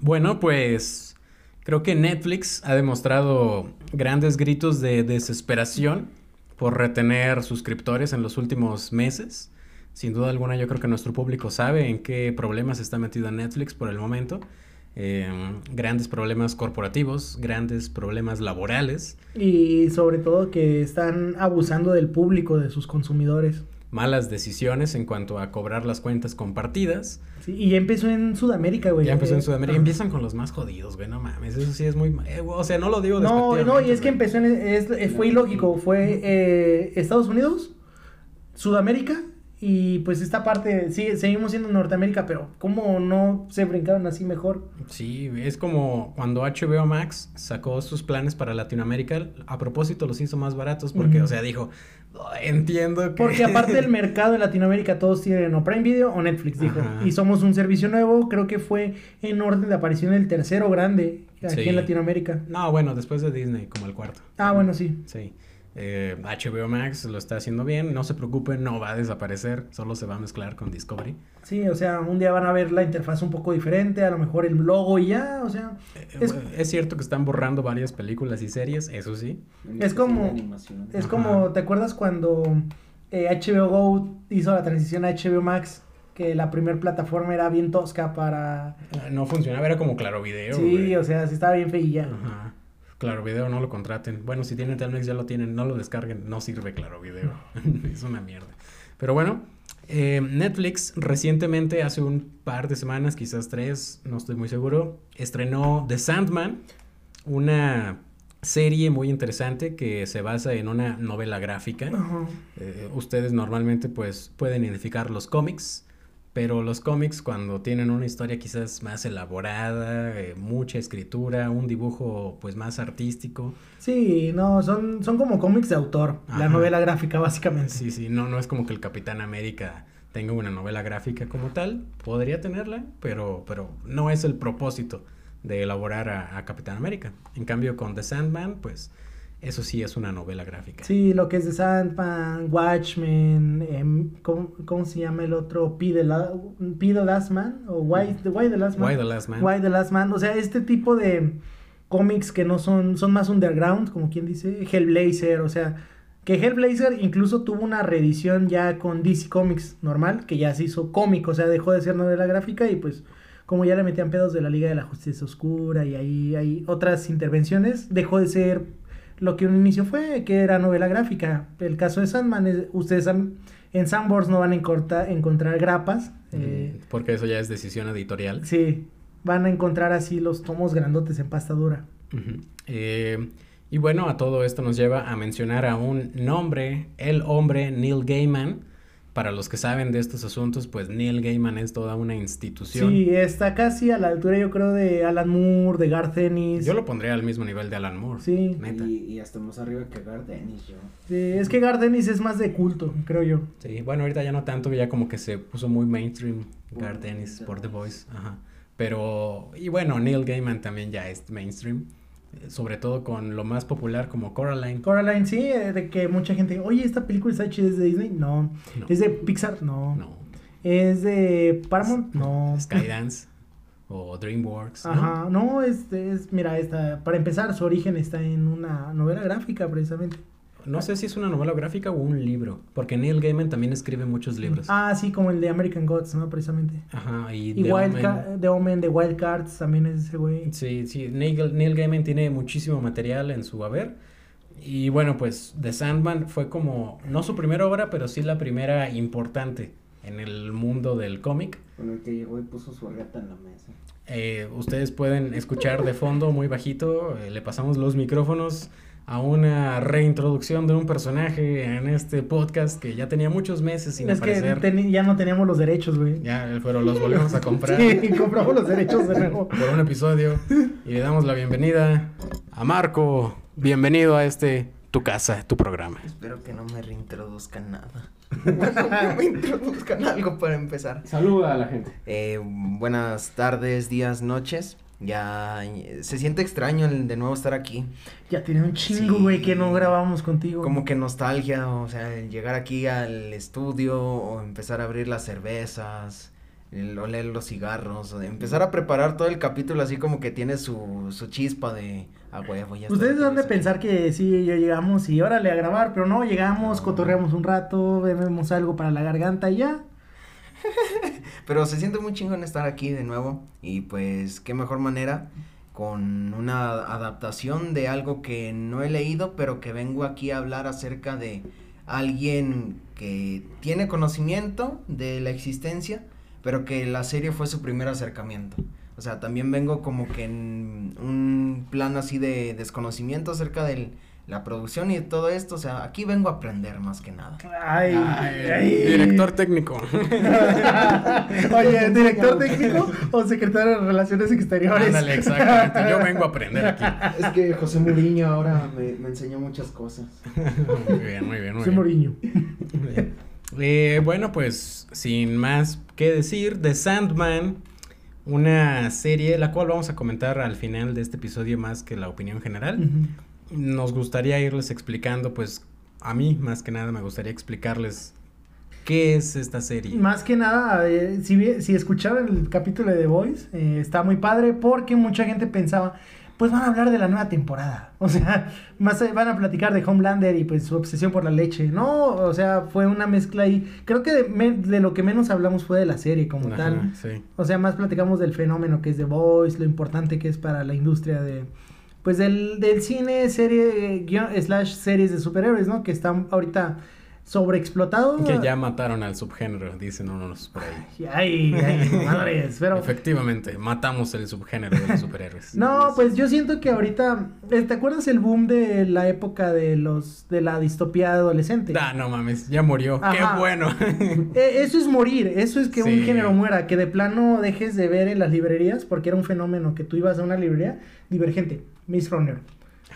Bueno, pues creo que Netflix ha demostrado grandes gritos de desesperación por retener suscriptores en los últimos meses. Sin duda alguna yo creo que nuestro público sabe en qué problemas está metido Netflix por el momento. Eh, grandes problemas corporativos, grandes problemas laborales. Y sobre todo que están abusando del público, de sus consumidores. Malas decisiones en cuanto a cobrar las cuentas compartidas. Sí, y ya empezó en Sudamérica, güey. Ya empezó en Sudamérica. ah. Empiezan con los más jodidos, güey, no mames. Eso sí es muy... eh, o sea, no lo digo No, no, y es que empezó en... es- fue ilógico. Fue eh, Estados Unidos, Sudamérica y pues esta parte... Sí, seguimos siendo Norteamérica, pero ¿cómo no se brincaron así mejor? Sí, es como cuando HBO Max sacó sus planes para Latinoamérica, a propósito los hizo más baratos porque, o sea, dijo, "Oh, entiendo que... Porque aparte del mercado en Latinoamérica todos tienen o Prime Video o Netflix, dijo. Ajá. Y somos un servicio nuevo, creo que fue en orden de aparición el tercero grande aquí Sí. en Latinoamérica. No, bueno, después de Disney, como el cuarto. Ah, bueno, sí. Sí. Eh, HBO Max lo está haciendo bien, no se preocupen, no va a desaparecer, solo se va a mezclar con Discovery. Sí, o sea, un día van a ver la interfaz un poco diferente, a lo mejor el logo y ya, o sea, Eh, Es- bueno, es cierto que están borrando varias películas y series, eso sí. Es como- es como, ¿te acuerdas cuando eh, HBO Go hizo la transición a HBO Max? Que la primera plataforma era bien tosca para... Eh, No funcionaba, era como Claro Video. sí, güey. o sea, sí estaba bien feilla. Ajá. Claro Video no lo contraten. Bueno, si tienen Telmex ya lo tienen, no lo descarguen, no sirve Claro Video. es una mierda. Pero bueno, eh, Netflix recientemente, hace un par de semanas, quizás tres, no estoy muy seguro, estrenó The Sandman, una serie muy interesante que se basa en una novela gráfica. Eh, ustedes normalmente pues pueden identificar los cómics, pero los cómics cuando tienen una historia quizás más elaborada, eh, mucha escritura, un dibujo pues más artístico. Sí, no, son, son como cómics de autor, la novela gráfica básicamente. Sí, sí, no, no es como que el Capitán América tenga una novela gráfica como tal, podría tenerla, pero, pero no es el propósito de elaborar a, a Capitán América. En cambio con The Sandman, pues eso sí es una novela gráfica. Sí, lo que es de Sandman, Watchmen, em, ¿cómo, cómo se llama el otro? P the, La- P the Last Man o Why, the, Why the Last Man. Why the Last Man. Why the Last Man. O sea, este tipo de cómics que no son, son más underground, como quien dice, Hellblazer, o sea, que Hellblazer incluso tuvo una reedición ya con DC Comics normal, que ya se hizo cómic, o sea, dejó de ser novela gráfica y pues como ya le metían pedos de la Liga de la Justicia Oscura y ahí hay otras intervenciones, dejó de ser lo que un inicio fue, que era novela gráfica. El caso de Sandman, es- ustedes han- en Sandbox no van a encorta- encontrar grapas. eh, Mm, Porque eso ya es decisión editorial. Sí, van a encontrar así los tomos grandotes en pasta dura. Eh, y bueno, a todo esto nos lleva a mencionar a un nombre, el hombre Neil Gaiman. Para los que saben de estos asuntos, pues Neil Gaiman es toda una institución. Sí, está casi a la altura, yo creo, de Alan Moore, de Garth Ennis. Yo lo pondría al mismo nivel de Alan Moore. Sí. Neta. Y, y hasta más arriba que Gar Dennis, yo. Sí, es que Garth Ennis es más de culto, creo yo. Sí, bueno, ahorita ya no tanto, ya como que se puso muy mainstream Garth Ennis The por The. Voice. Ajá. Pero, y bueno, Neil Gaiman también ya es mainstream. Sobre todo con lo más popular como Coraline. Coraline, sí, eh, de que mucha gente, oye, esta película está chida, ¿es de Disney? No. No. ¿Es de Pixar? No. No. ¿Es de Paramount? No. Skydance o DreamWorks. ¿no? Ajá, no, es, es, mira, esta, para empezar, su origen está en una novela gráfica, precisamente. No sé si es una novela gráfica o un libro, porque Neil Gaiman también escribe muchos libros. Ah, sí, como el de American Gods, ¿no? Precisamente. Ajá, y, Y The Wild Omen. Ca- The Omen de Wild Cards también es ese güey. Sí, sí, Neil, Neil Gaiman tiene muchísimo material en su haber. Y bueno, pues The Sandman fue como, no su primera obra, pero sí la primera importante en el mundo del cómic. Con el que llegó y puso su reta en la mesa. Eh, ustedes pueden escuchar de fondo muy bajito, eh, le pasamos los micrófonos a una reintroducción de un personaje en este podcast que ya tenía muchos meses sin es que aparecer. teni- ya no teníamos los derechos, güey. Ya, pero los volvemos a comprar. Sí, compramos los derechos de nuevo. por un episodio y le damos la bienvenida a Marco. Bienvenido a este tu casa, tu programa. Espero que no me reintroduzcan nada. no me introduzcan algo para empezar. Saluda a la gente. Eh, buenas tardes, días, noches. Ya se siente extraño el de nuevo estar aquí. Ya tiene un chingo, Sí. güey, que no grabamos contigo. Como que nostalgia, o sea, el llegar aquí al estudio o empezar a abrir las cervezas, el oler los cigarros, o de empezar a preparar todo el capítulo así como que tiene su, su chispa de a huevo. Ya Ustedes han de pensar que sí, ya llegamos y órale a grabar, pero no, llegamos, cotorreamos un rato, bebemos algo para la garganta y ya. Pero se siente muy chingón estar aquí de nuevo y pues qué mejor manera con una adaptación de algo que no he leído, pero que vengo aquí a hablar acerca de alguien que tiene conocimiento de la existencia, pero que la serie fue su primer acercamiento. O sea, también vengo como que en un plan así de desconocimiento acerca de la producción y todo esto. O sea, aquí vengo a aprender más que nada. Ay, Ay, ay. Director técnico. Oye, ¿director técnico o secretario de Relaciones Exteriores? Ándale, exactamente. Yo vengo a aprender aquí. Es que José Mourinho ahora me, me enseñó muchas cosas. Muy bien, muy bien, muy Soy bien. Moriño. Muy bien. Eh, bueno, pues sin más que decir, The Sandman, una serie la cual vamos a comentar al final de este episodio más que la opinión general. Nos gustaría irles explicando, pues a mí más que nada me gustaría explicarles qué es esta serie. Más que nada, eh, si, si escucharon el capítulo de The Voice, eh, está muy padre porque mucha gente pensaba, pues van a hablar de la nueva temporada. O sea, más eh, van a platicar de Homelander y pues su obsesión por la leche. No, o sea, fue una mezcla ahí. Creo que de, me- de lo que menos hablamos fue de la serie como Ajá, tal. sí. O sea, más platicamos del fenómeno que es The Voice, lo importante que es para la industria de... Pues del, del cine, serie, guion, slash series de superhéroes, ¿no? Que están ahorita sobreexplotado. Que ya mataron al subgénero, dicen unos por ahí. Ay, ay, madres, pero... Efectivamente, matamos el subgénero de los superhéroes. No, pues yo siento que ahorita, eh, ¿te acuerdas el boom de la época de los de la distopía adolescente? Ah, no mames, ya murió. Ajá. Qué bueno. Eh, eso es morir, eso es que un género muera, que de plano dejes de ver en las librerías, porque era un fenómeno que tú ibas a una librería divergente, Miss Runner,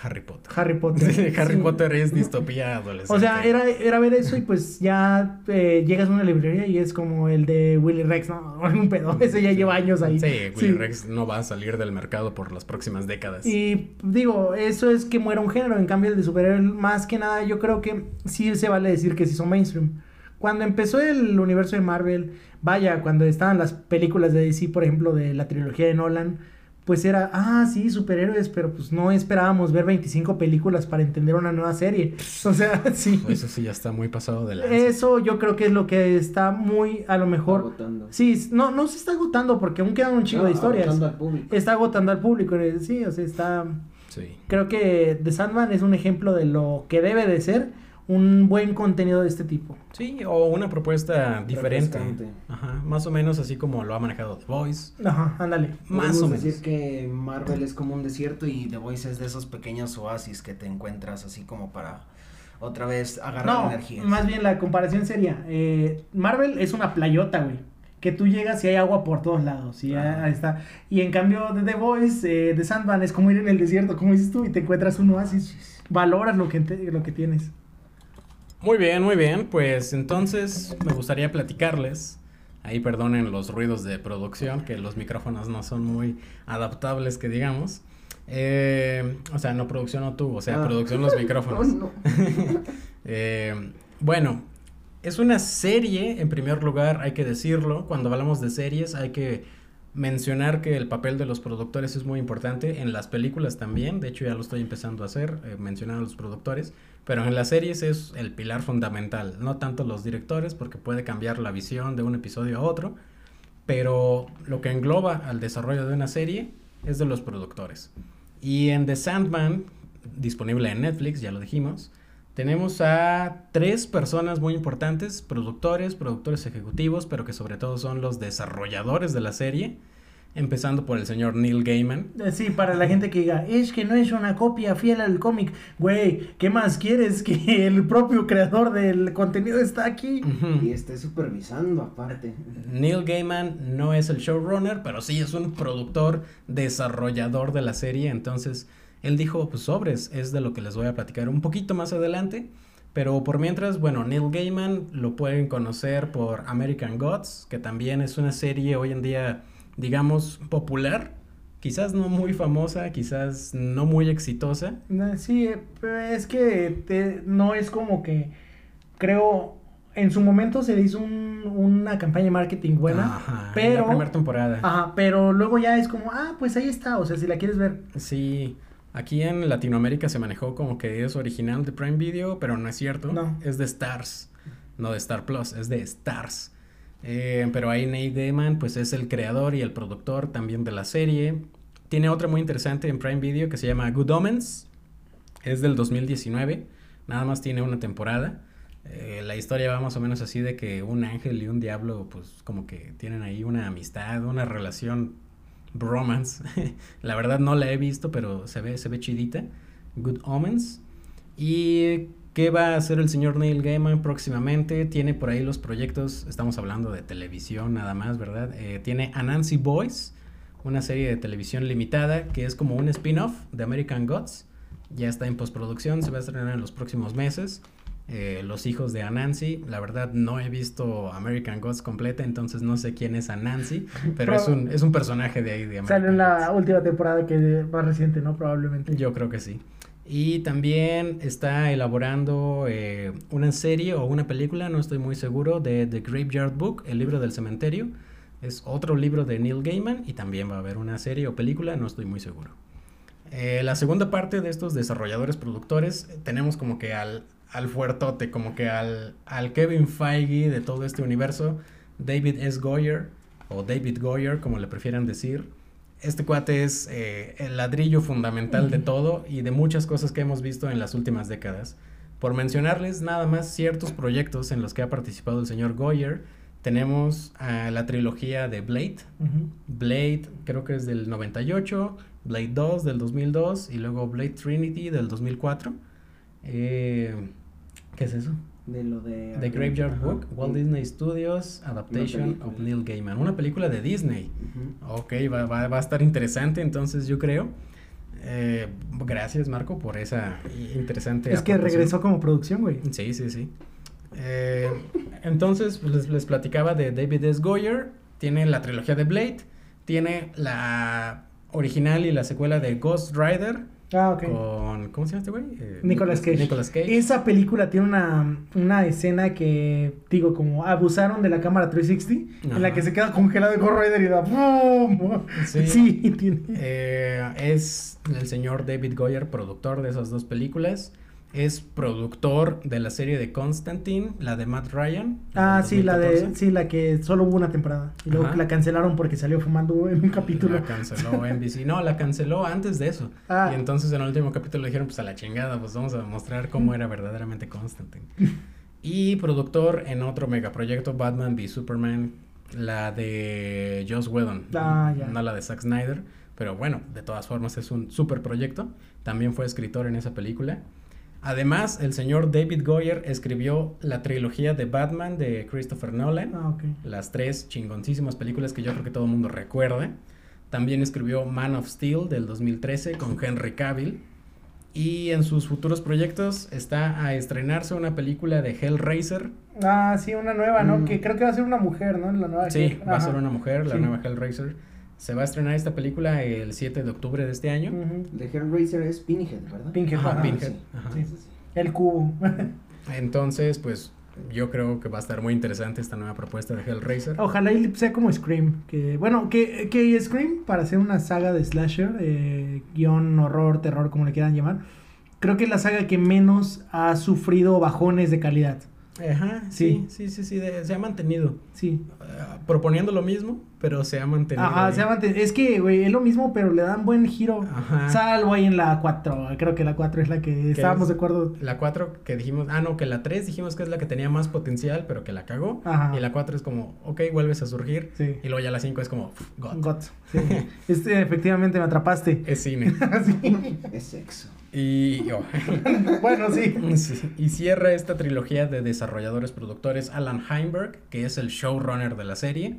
Harry Potter. Harry Potter. Sí, Harry Sí. Potter es distopía adolescente. O sea, era, era ver eso y pues ya eh, llegas a una librería y es como el de Willy Rex, ¿no? Un pedo, ese ya lleva años ahí. Sí, Willy Rex no va a salir del mercado por las próximas décadas. Y digo, eso es que muera un género, en cambio el de superhéroes, más que nada, yo creo que sí se vale decir que sí son mainstream. Cuando empezó el universo de Marvel, vaya, cuando estaban las películas de DC, por ejemplo, de la trilogía de Nolan, pues era, ah, sí, superhéroes, pero pues no esperábamos ver 25 películas para entender una nueva serie. O sea, sí. Eso sí ya está muy pasado de lanza. Eso yo creo que es lo que está muy, a lo mejor... Agotando. Sí, no, no se está agotando porque aún quedan un chingo No, de historias. agotando al público. Está agotando al público, eh, sí, o sea, está... Sí. Creo que The Sandman es un ejemplo de lo que debe de ser un buen contenido de este tipo. Sí, o una propuesta diferente. Ajá, más o menos así como lo ha manejado The Voice. Ajá, ándale. Más o menos. decir que Marvel es como un desierto y The Voice es de esos pequeños oasis que te encuentras así como para otra vez agarrar No, energía. más bien la comparación sería, eh, Marvel es una playota, güey. Que tú llegas y hay agua por todos lados. Y ya Ajá. está. Y en cambio de The Voice, eh, The Sandman es como ir en el desierto, como dices tú, y te encuentras un oasis. Valoras lo que, te- lo que tienes. Muy bien, muy bien. Pues entonces me gustaría platicarles. Ahí perdonen los ruidos de producción, que los micrófonos no son muy adaptables, que digamos. Eh, o sea, no producción o tú, o sea, Ah. producción los micrófonos. Oh, no. Eh, bueno, es una serie, en primer lugar, hay que decirlo. Cuando hablamos de series, hay que mencionar que el papel de los productores es muy importante. En las películas también, de hecho ya lo estoy empezando a hacer, eh, mencionar a los productores. Pero en las series es el pilar fundamental, no tanto los directores, porque puede cambiar la visión de un episodio a otro. Pero lo que engloba al desarrollo de una serie es de los productores. Y en The Sandman, disponible en Netflix, ya lo dijimos, tenemos a tres personas muy importantes, productores, productores ejecutivos, pero que sobre todo son los desarrolladores de la serie, empezando por el señor Neil Gaiman. Eh, Sí, para la gente que diga, es que no es una copia fiel al cómic. Güey, ¿qué más quieres que el propio creador del contenido está aquí? Y esté supervisando aparte. Neil Gaiman no es el showrunner, pero sí es un productor, desarrollador de la serie. Entonces, él dijo, pues sobres, es de lo que les voy a platicar un poquito más adelante. Pero por mientras, bueno, Neil Gaiman lo pueden conocer por American Gods, que también es una serie hoy en día, digamos, popular. Quizás no muy famosa, quizás no muy exitosa. Sí, eh, pero es que te- no es como que creo en su momento se le hizo un- una campaña de marketing buena, Ajá, pero... La primera temporada. Ajá, pero luego ya es como, ah, pues ahí está, o sea, si la quieres ver. Sí, aquí en Latinoamérica se manejó como que es original de Prime Video, pero no es cierto. No. Es de Stars, no de Star Plus, es de Stars. Eh, pero ahí Nate Gaiman, pues es el creador y el productor también de la serie. Tiene otra muy interesante en Prime Video que se llama Good Omens. Es del 2019, nada más tiene una temporada. Eh, la historia va más o menos así de que un ángel y un diablo, pues como que tienen ahí una amistad, una relación bromance. la verdad no la he visto, pero se ve, se ve chidita. Good Omens. ¿Y qué va a hacer el señor Neil Gaiman próximamente? Tiene por ahí los proyectos, estamos hablando de televisión nada más, ¿verdad? Eh, tiene Anansi Boys, una serie de televisión limitada que es como un spin-off de American Gods. Ya está en postproducción, se va a estrenar en los próximos meses. Eh, los hijos de Anansi, la verdad no he visto American Gods completa, entonces no sé quién es Anansi, pero es un, es un personaje de ahí de American Sale en la Gods. última temporada que es más reciente, ¿no? Probablemente. Yo creo que sí. Y también está elaborando eh, una serie o una película, no estoy muy seguro, de The Graveyard Book, el libro del cementerio. Es otro libro de Neil Gaiman y también va a haber una serie o película, no estoy muy seguro. Eh, la segunda parte de estos desarrolladores productores, eh, tenemos como que al, al fuertote, como que al, al Kevin Feige de todo este universo, David S. Goyer, o David Goyer, como le prefieran decir. Este cuate es eh, el ladrillo fundamental de todo y de muchas cosas que hemos visto en las últimas décadas. Por mencionarles nada más ciertos proyectos en los que ha participado el señor Goyer, tenemos la trilogía de Blade. Blade creo que es del 98, Blade 2 del 2002 y luego Blade Trinity del 2004. Eh, ¿Qué es eso? De lo de... The Graveyard Ajá. Book, Walt Disney Studios, Adaptation of Neil Gaiman. Una película de Disney. Ujú. Ok, va, va- va a estar interesante entonces yo creo. Eh, gracias Marco por esa interesante Es que regresó como producción, güey. Sí, sí, sí. Eh, entonces, pues, les, les platicaba de David S. Goyer. Tiene la trilogía de Blade. Tiene la original y la secuela de Ghost Rider. Ah, ok. Con. ¿Cómo se llama este güey? Eh, Nicolas Cage. Nicolas Cage. Esa película tiene una, una escena que, digo, como abusaron de la cámara 360, en la Ajá. que se queda congelado el Ghost Rider y da ¡pum! Sí. Sí, tiene. Eh, es el señor David Goyer, productor de esas dos películas. Es productor de la serie de Constantine, la de Matt Ryan. Ah, sí, la de, 2014. sí, la que solo hubo una temporada. Y luego Ajá. la cancelaron porque salió fumando en un capítulo. La canceló NBC. No, la canceló antes de eso. Ah. Y entonces en el último capítulo le dijeron, pues a la chingada, pues vamos a mostrar cómo era verdaderamente Constantine. y productor en otro megaproyecto, Batman v Superman, la de Joss Whedon. Ah, ya. No la de Zack Snyder. Pero bueno, de todas formas es un super proyecto. También fue escritor en esa película. Además, el señor David Goyer escribió la trilogía de Batman de Christopher Nolan. Ah, ok. Las tres chingoncísimas películas que yo creo que todo el mundo recuerda. También escribió Man of Steel del 2013 con Henry Cavill. Y en sus futuros proyectos está a estrenarse una película de Hellraiser. Ah, sí, una nueva, ¿no? Mm. Que creo que va a ser una mujer, ¿no? La nueva Sí, va a ser una mujer, la Sí. nueva Hellraiser. Se va a estrenar esta película el 7 de octubre de este año. De Hellraiser es Pinhead, ¿verdad? Pinhead, Ajá, ajá. Pinhead. sí. Ajá. Sí. El cubo. Entonces, pues yo creo que va a estar muy interesante esta nueva propuesta de Hellraiser. Ojalá y sea como Scream. Que, bueno, que, que Scream, para hacer una saga de slasher, eh, guion, horror, terror, como le quieran llamar, creo que es la saga que menos ha sufrido bajones de calidad. Ajá, sí, sí, sí, sí, de- se ha mantenido. Sí. eh, proponiendo lo mismo, pero se ha mantenido. Ajá, ahí. se ha manten- es que, güey, es lo mismo, pero le dan buen giro. Ajá. Salvo ahí en la 4. Creo que la 4 es la que estábamos es? de acuerdo. La 4 que dijimos, ah, no, que la 3 dijimos que es la que tenía más potencial, pero que la cagó. Ajá. Y la 4 es como, ok, vuelves a surgir. Sí. Y luego ya la 5 es como, God. God. Sí. este, efectivamente, me atrapaste. Es cine. Sí. Es sexo. Y, oh, bueno, sí. sí, y cierra esta trilogía de desarrolladores productores Alan Heinberg, que es el showrunner de la serie.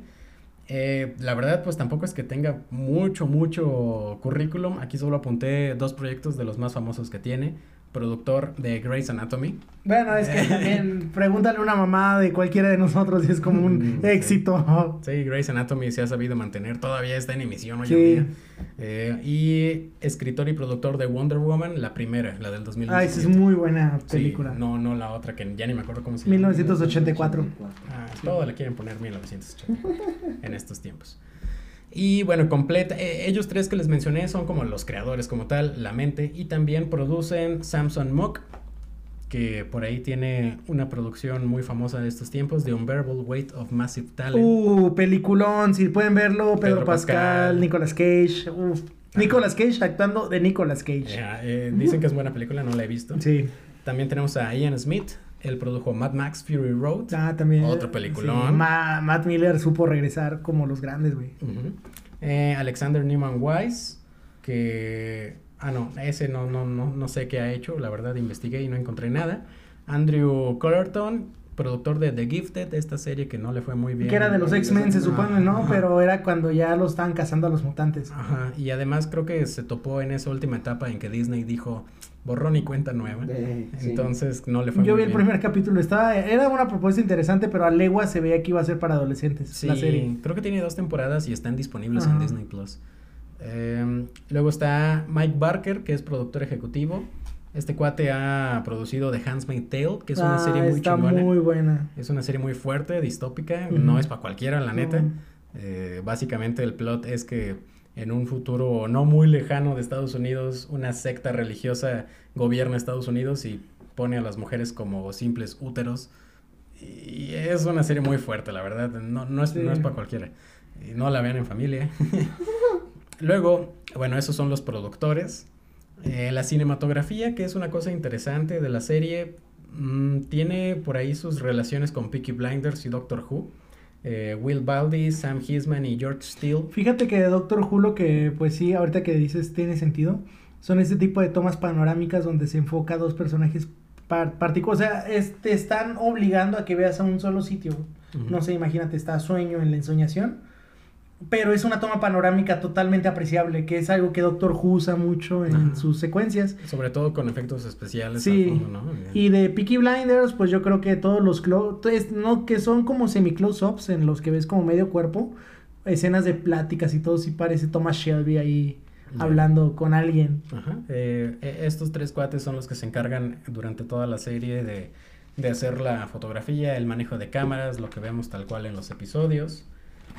Eh, la verdad, pues tampoco es que tenga mucho, mucho currículum. Aquí solo apunté dos proyectos de los más famosos que tiene. Productor de Grey's Anatomy. Bueno, es que también pregúntale a una mamá de cualquiera de nosotros y es como un Mm, sí. éxito. Sí, Grey's Anatomy se ha sabido mantener, todavía está en emisión hoy Sí. en día. Eh, y escritor y productor de Wonder Woman, la primera, la del 2017. Ah, esa es muy buena Sí, película. no, no la otra que ya ni me acuerdo cómo se llama. 1984. Ah, todo le quieren poner 1980 en estos tiempos. Y bueno, completa. eh, ellos tres que les mencioné son como los creadores, como tal, la mente. Y también producen Samson Mock, que por ahí tiene una producción muy famosa de estos tiempos, The Unbearable Weight of Massive Talent. Uh, peliculón, si pueden verlo, Pedro, Pedro Pascal, Pascal. Nicolas Cage. Uf. Nicolas Cage actuando de Nicolas Cage. Eh, eh, dicen que es buena película, no la he visto. Sí. También tenemos a Ian Smith, él produjo Mad Max Fury Road. Ah, también. Otro peliculón. Sí, Ma- Matt Miller supo regresar como los grandes, güey. Eh, Alexander Newman Wise, que... Ah, no, ese no, no, no, no sé qué ha hecho, la verdad investigué y no encontré nada. Andrew Collerton, productor de The Gifted, esta serie que no le fue muy bien. Que era de los X-Men, se supone, ¿no? Ajá. Pero era cuando ya lo estaban cazando a los mutantes. Ajá, y además creo que se topó en esa última etapa en que Disney dijo borrón y cuenta nueva. Eh, sí. Entonces no le fue Yo muy vi el bien. primer capítulo, estaba, era una propuesta interesante, pero a legua se veía que iba a ser para adolescentes Sí, la serie. creo que tiene dos temporadas y están disponibles Ajá. en Disney Plus. Eh, luego está Mike Barker, que es productor ejecutivo. Este cuate ha producido The Handmaid's Tale, que es una Ah, serie muy está chingona. muy buena. Es una serie muy fuerte, distópica, no es para cualquiera, la neta. Eh, básicamente el plot es que en un futuro no muy lejano de Estados Unidos, una secta religiosa gobierna Estados Unidos y pone a las mujeres como simples úteros. Y es una serie muy fuerte, la verdad. No, no es, Sí. no es para cualquiera. Y no la vean en familia. Luego, bueno, esos son los productores. Eh, la cinematografía, que es una cosa interesante de la serie, mm, tiene por ahí sus relaciones con Peaky Blinders y Doctor Who. Eh, Will Baldy, Sam Hisman y George Steele. Fíjate que Doctor Who lo que, pues sí, ahorita que dices tiene sentido, son este tipo de tomas panorámicas donde se enfoca a dos personajes particulares. O sea, es- te están obligando a que veas a un solo sitio. No sé, imagínate, está sueño en la ensoñación. Pero es una toma panorámica totalmente apreciable, que es algo que Doctor Who usa mucho en Ajá. sus secuencias. Sobre todo con efectos especiales. Sí. fondo, ¿no? Y de Peaky Blinders, pues yo creo que todos los clo es- no que son como semi close-ups en los que ves como medio cuerpo, escenas de pláticas y todo, sí parece Thomas Shelby ahí hablando con alguien. Ajá. Eh, eh, estos tres cuates son los que se encargan durante toda la serie de, de hacer la fotografía, el manejo de cámaras, lo que vemos tal cual en los episodios.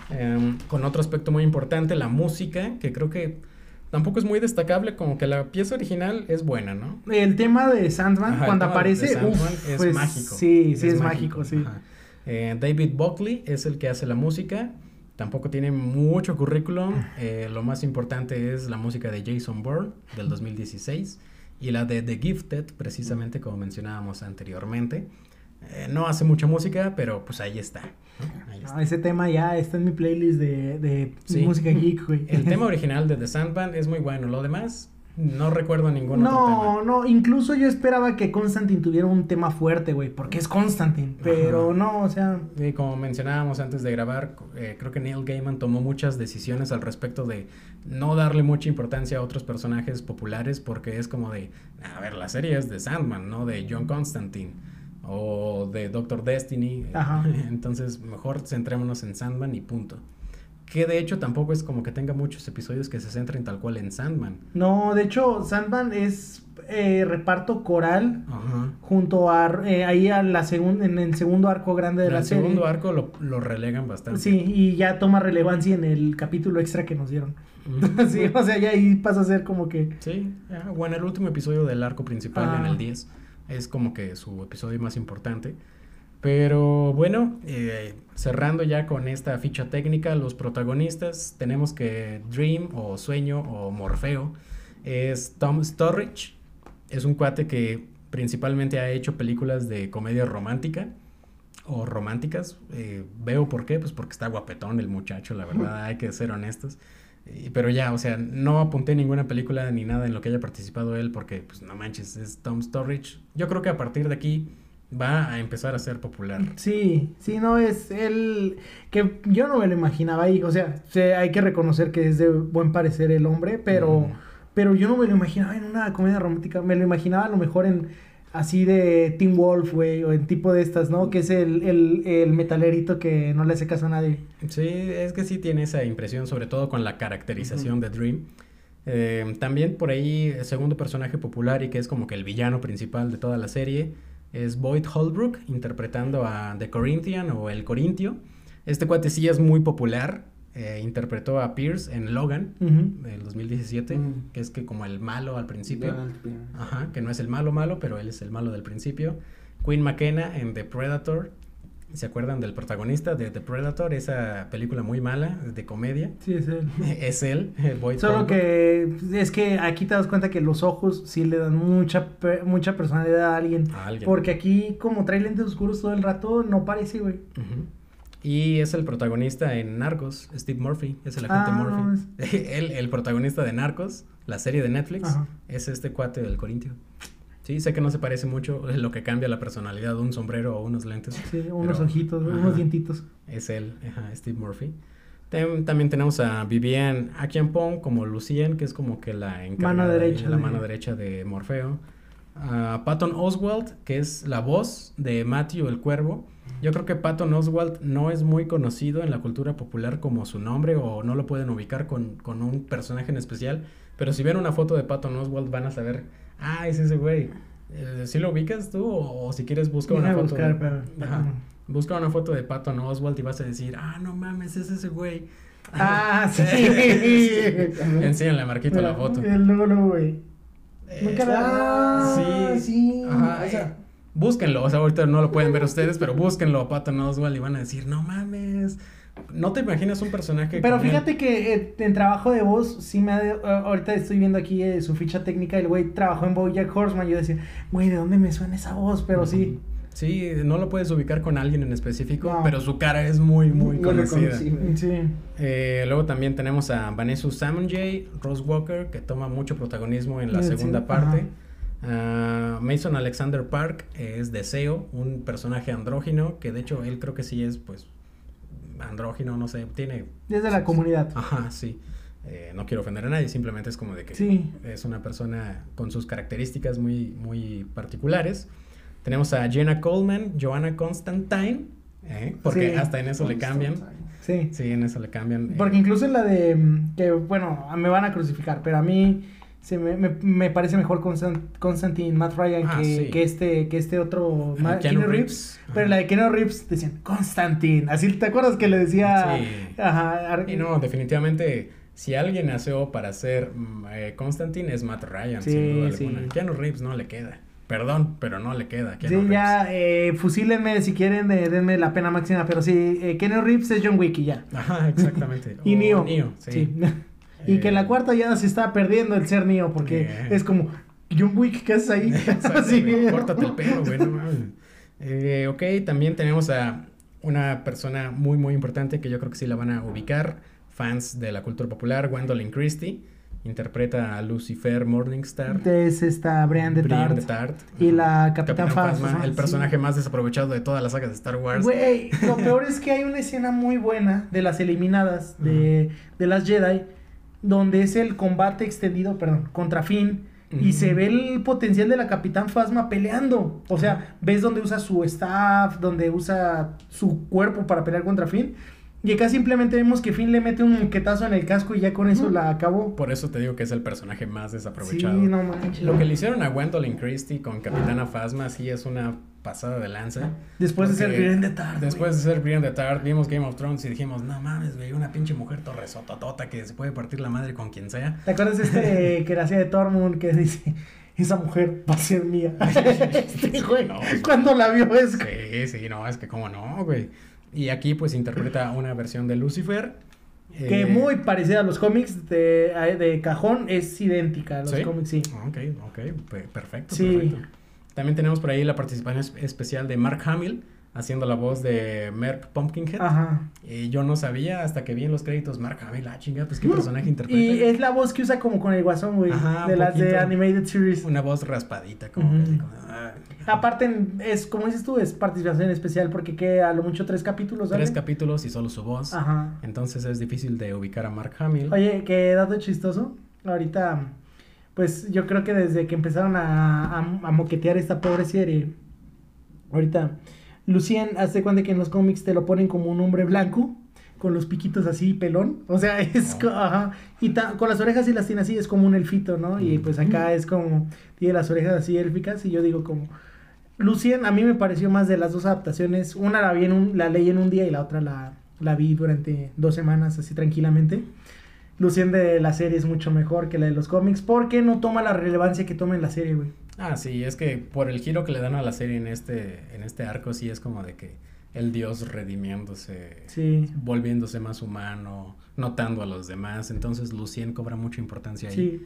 Em, con otro aspecto muy importante, la música, que creo que tampoco es muy destacable, como que la pieza original es buena, ¿no? El tema de Sandman, Ajá, cuando aparece, Sandman uf, es pues, mágico. Sí, sí es, mágico, sí. ajá. Eh, David Buckley es el que hace la música. Tampoco tiene mucho currículum. Eh, lo más importante es la música de Jason Bourne del 2016 y la de The Gifted, precisamente como mencionábamos anteriormente. Eh, no hace mucha música, pero pues ahí está. ¿no? Ahí está. Ah, ese tema ya está en mi playlist de, de Sí. música geek, güey. El tema original de The Sandman es muy bueno. Lo demás, no recuerdo ningún otro tema. No, no, incluso yo esperaba que Constantine tuviera un tema fuerte, güey, porque es Constantine, pero Ajá. no, o sea, Y como mencionábamos antes de grabar, eh, creo que Neil Gaiman tomó muchas decisiones al respecto de no darle mucha importancia a otros personajes populares porque es como de, a ver, la serie es de Sandman, no de John Constantine o de Doctor Destiny. Ajá. Entonces, mejor centrémonos en Sandman y punto. Que de hecho tampoco es como que tenga muchos episodios que se centren tal cual en Sandman. no, de hecho, Sandman es eh, reparto coral Ajá. junto a eh, ahí a la segun- en el segundo arco grande de En la el serie. segundo arco lo, lo relegan bastante. Sí, y ya toma relevancia en el capítulo extra que nos dieron. Sí, o sea, ya ahí pasa a ser como que Sí, o en el último episodio del arco principal, en el 10, es como que su episodio más importante. Pero bueno, eh, cerrando ya con esta ficha técnica, los protagonistas tenemos que Dream o Sueño o Morfeo es Tom Storridge, es un cuate que principalmente ha hecho películas de comedia romántica o románticas. eh, veo por qué, pues porque está guapetón el muchacho, la verdad, hay que ser honestos. Y- Pero ya, o sea, no apunté ninguna película ni nada en lo que haya participado él porque, pues no manches, es Tom Storridge. Yo creo que a partir de aquí va a empezar a ser popular. Sí, sí, no es el que yo no me lo imaginaba ahí, o sea, se- hay que reconocer que es de buen parecer el hombre, pero Mm. pero yo no me lo imaginaba en una comedia romántica, me lo imaginaba a lo mejor en así de Teen Wolf, güey, o en tipo de estas, ¿no? Que es el, el, el metalerito que no le hace caso a nadie. Sí, es que sí tiene esa impresión, sobre todo con la caracterización de Dream. Eh, también por ahí, el segundo personaje popular y que es como que el villano principal de toda la serie es Boyd Holbrook, interpretando a The Corinthian o El Corintio. Este cuate sí es muy popular. Eh, interpretó a Pierce en Logan, del 2017, Mm. que es que como el malo al principio. Ajá, que no es el malo malo, pero él es el malo del principio. Queen McKenna en The Predator. ¿Se acuerdan del protagonista de The Predator? Esa película muy mala, de comedia. Sí, es él. es él, Solo que es que aquí te das cuenta que los ojos sí le dan mucha mucha personalidad a alguien. A alguien. Porque aquí, como trae lentes oscuros todo el rato, no parece, güey. Y es el protagonista en Narcos, Steve Murphy, es el agente Ah, no, Murphy. Él, el protagonista de Narcos, la serie de Netflix, Ajá. es este cuate del Corintio. Sí, sé que no se parece mucho, es lo que cambia la personalidad de un sombrero o unos lentes. Sí, unos Pero- ojitos, ajá. unos dientitos. Es él, ajá, Steve Murphy. También tenemos a Vivian Aquiampong como Lucien, que es como que la encargada Mano derecha la de- mano derecha de Morfeo. A Patton Oswald, que es la voz de Matthew el Cuervo. Yo creo que Patton Oswald no es muy conocido en la cultura popular como su nombre o no lo pueden ubicar con, con un personaje en especial. Pero si ven una foto de Patton Oswald van a saber, ah, es ese güey. Eh, ¿Sí lo ubicas tú? O, o si quieres busca una foto. buscar, de- pero- Ajá. Busca una foto de Patton Oswald y vas a decir, ah, no mames, es ese güey. Ah, sí. Enséñale Marquito la foto. El luego, güey. Eh, Ah, Sí. sí. Ajá, o sea, eh, búsquenlo, o sea, ahorita no lo pueden ver ustedes, pero búsquenlo a Patton Oswald y van a decir, no mames. No te imaginas un personaje Pero él? fíjate que eh, en trabajo de voz, sí me ha... de- ahorita estoy viendo aquí eh, su ficha técnica, el güey trabajó en Bojack Horseman, yo decía, güey, ¿de dónde me suena esa voz? Pero sí. Sí, no lo puedes ubicar con alguien en específico, No. pero su cara es muy, muy Muy conocida. Sí. Eh, luego también tenemos a Vanessa Salmon J, Rose Walker, que toma mucho protagonismo en la Sí, segunda sí, parte. Ah, Mason Alexander Park eh, es Deseo, un personaje andrógino, que de hecho él creo que sí es, pues, andrógino, no sé, tiene... Desde la comunidad. Ajá, sí. Eh, no quiero ofender a nadie, simplemente es como de que Sí. es una persona con sus características muy, muy particulares. Tenemos a Jenna Coleman, Joanna Constantine, ¿eh? porque Sí. hasta en eso le cambian. Sí. Sí, en eso le cambian. eh, Porque incluso en la de mm, que, bueno, me van a crucificar, pero a mí se me, me, me parece mejor Constant, Constantine Matt Ryan Ah, que, sí. que este que este otro Ma- Keanu Keanu Reeves. Reeves. Pero la de Keanu Reeves decían Constantine. Así te acuerdas que le decía Sí. ajá, Y no, definitivamente, si alguien nació para ser mm, eh, Constantine es Matt Ryan, Sí, sin duda sí. alguna. Keanu Reeves no le queda. Perdón, pero no le queda. Keanu Sí, Reeves. ya, eh, fusílenme si quieren, eh, denme la pena máxima, pero sí, eh, Keanu Reeves es John Wick y ya. Ajá, exactamente. Y. Neo, sí. y que Eh, la cuarta ya se está perdiendo el ser Neo, porque Eh. es como, John Wick, ¿qué haces ahí? Así. Córtate el pelo, güey, no. Eh, ok, también tenemos a una persona muy, muy importante que yo creo que sí la van a ubicar. Fans de la cultura popular, Gwendolyn Christie. Interpreta a Lucifer Morningstar. Es esta Brian de Brienne Tart. Y la Capitán Phasma, el sí. personaje más desaprovechado de todas las sagas de Star Wars. Güey, lo peor es que hay una escena muy buena de las eliminadas de, de las Jedi, donde es el combate extendido, perdón, contra Finn. Y se ve el potencial de la Capitán Phasma peleando. O sea, ves donde usa su staff, donde usa su cuerpo para pelear contra Finn. Y acá simplemente vemos que Finn le mete un moquetazo en el casco y ya con eso la acabó. Por eso te digo que es el personaje más Sí, desaprovechado. no manches. Lo que le hicieron a Gwendolyn Christie con Capitana Phasma sí es una pasada de lanza. Después de ser Brienne de Tart. Después de ser Brienne de Tart, vimos Game of Thrones y dijimos, no mames, güey, una pinche mujer torresototota que se puede partir la madre con quien sea. ¿Te acuerdas este que era así de Tormund que dice, esa mujer va a ser mía? Este güey, No, cuando la vio es... Sí, sí, no, es que cómo no, güey. Y aquí pues interpreta una versión de Lucifer. Que eh, muy parecida a los cómics de, de cajón, es idéntica a los ¿Sí? cómics, sí. Ok, ok, pe- perfecto, Sí. perfecto. También tenemos por ahí la participación es- especial de Mark Hamill, haciendo la voz de Merp Pumpkinhead. Ajá. Y yo no sabía hasta que vi en los créditos Mark Hamill, ah, chinga, pues qué personaje interpreta. Y es la voz que usa como con el guasón, güey, Ajá, de las de. Animated Series. Una voz raspadita, como que así como, ah. Aparte, es como dices tú, es participación especial porque queda a lo mucho tres capítulos. Tres capítulos y solo su voz. Ajá. Entonces es difícil de ubicar a Mark Hamill. Oye, qué dato chistoso. Ahorita pues yo creo que desde que empezaron a, a, a moquetear esta pobre serie, ahorita, Lucien, hace cuenta que en los cómics te lo ponen como un hombre blanco, con los piquitos así, pelón, o sea, es, ajá, y ta- con las orejas y las tiene así, es como un elfito, ¿no? Y pues acá es como, tiene las orejas así élficas, y yo digo como, Lucien, a mí me pareció más de las dos adaptaciones, una la vi en un, la leí en un día y la otra la, la vi durante dos semanas, así tranquilamente. Lucien de la serie es mucho mejor que la de los cómics porque no toma la relevancia que toma en la serie, güey. Ah, sí, es que por el giro que le dan a la serie en este, en este arco, sí es como de que el dios redimiéndose, Sí. volviéndose más humano, notando a los demás. Entonces Lucien cobra mucha importancia ahí. Sí.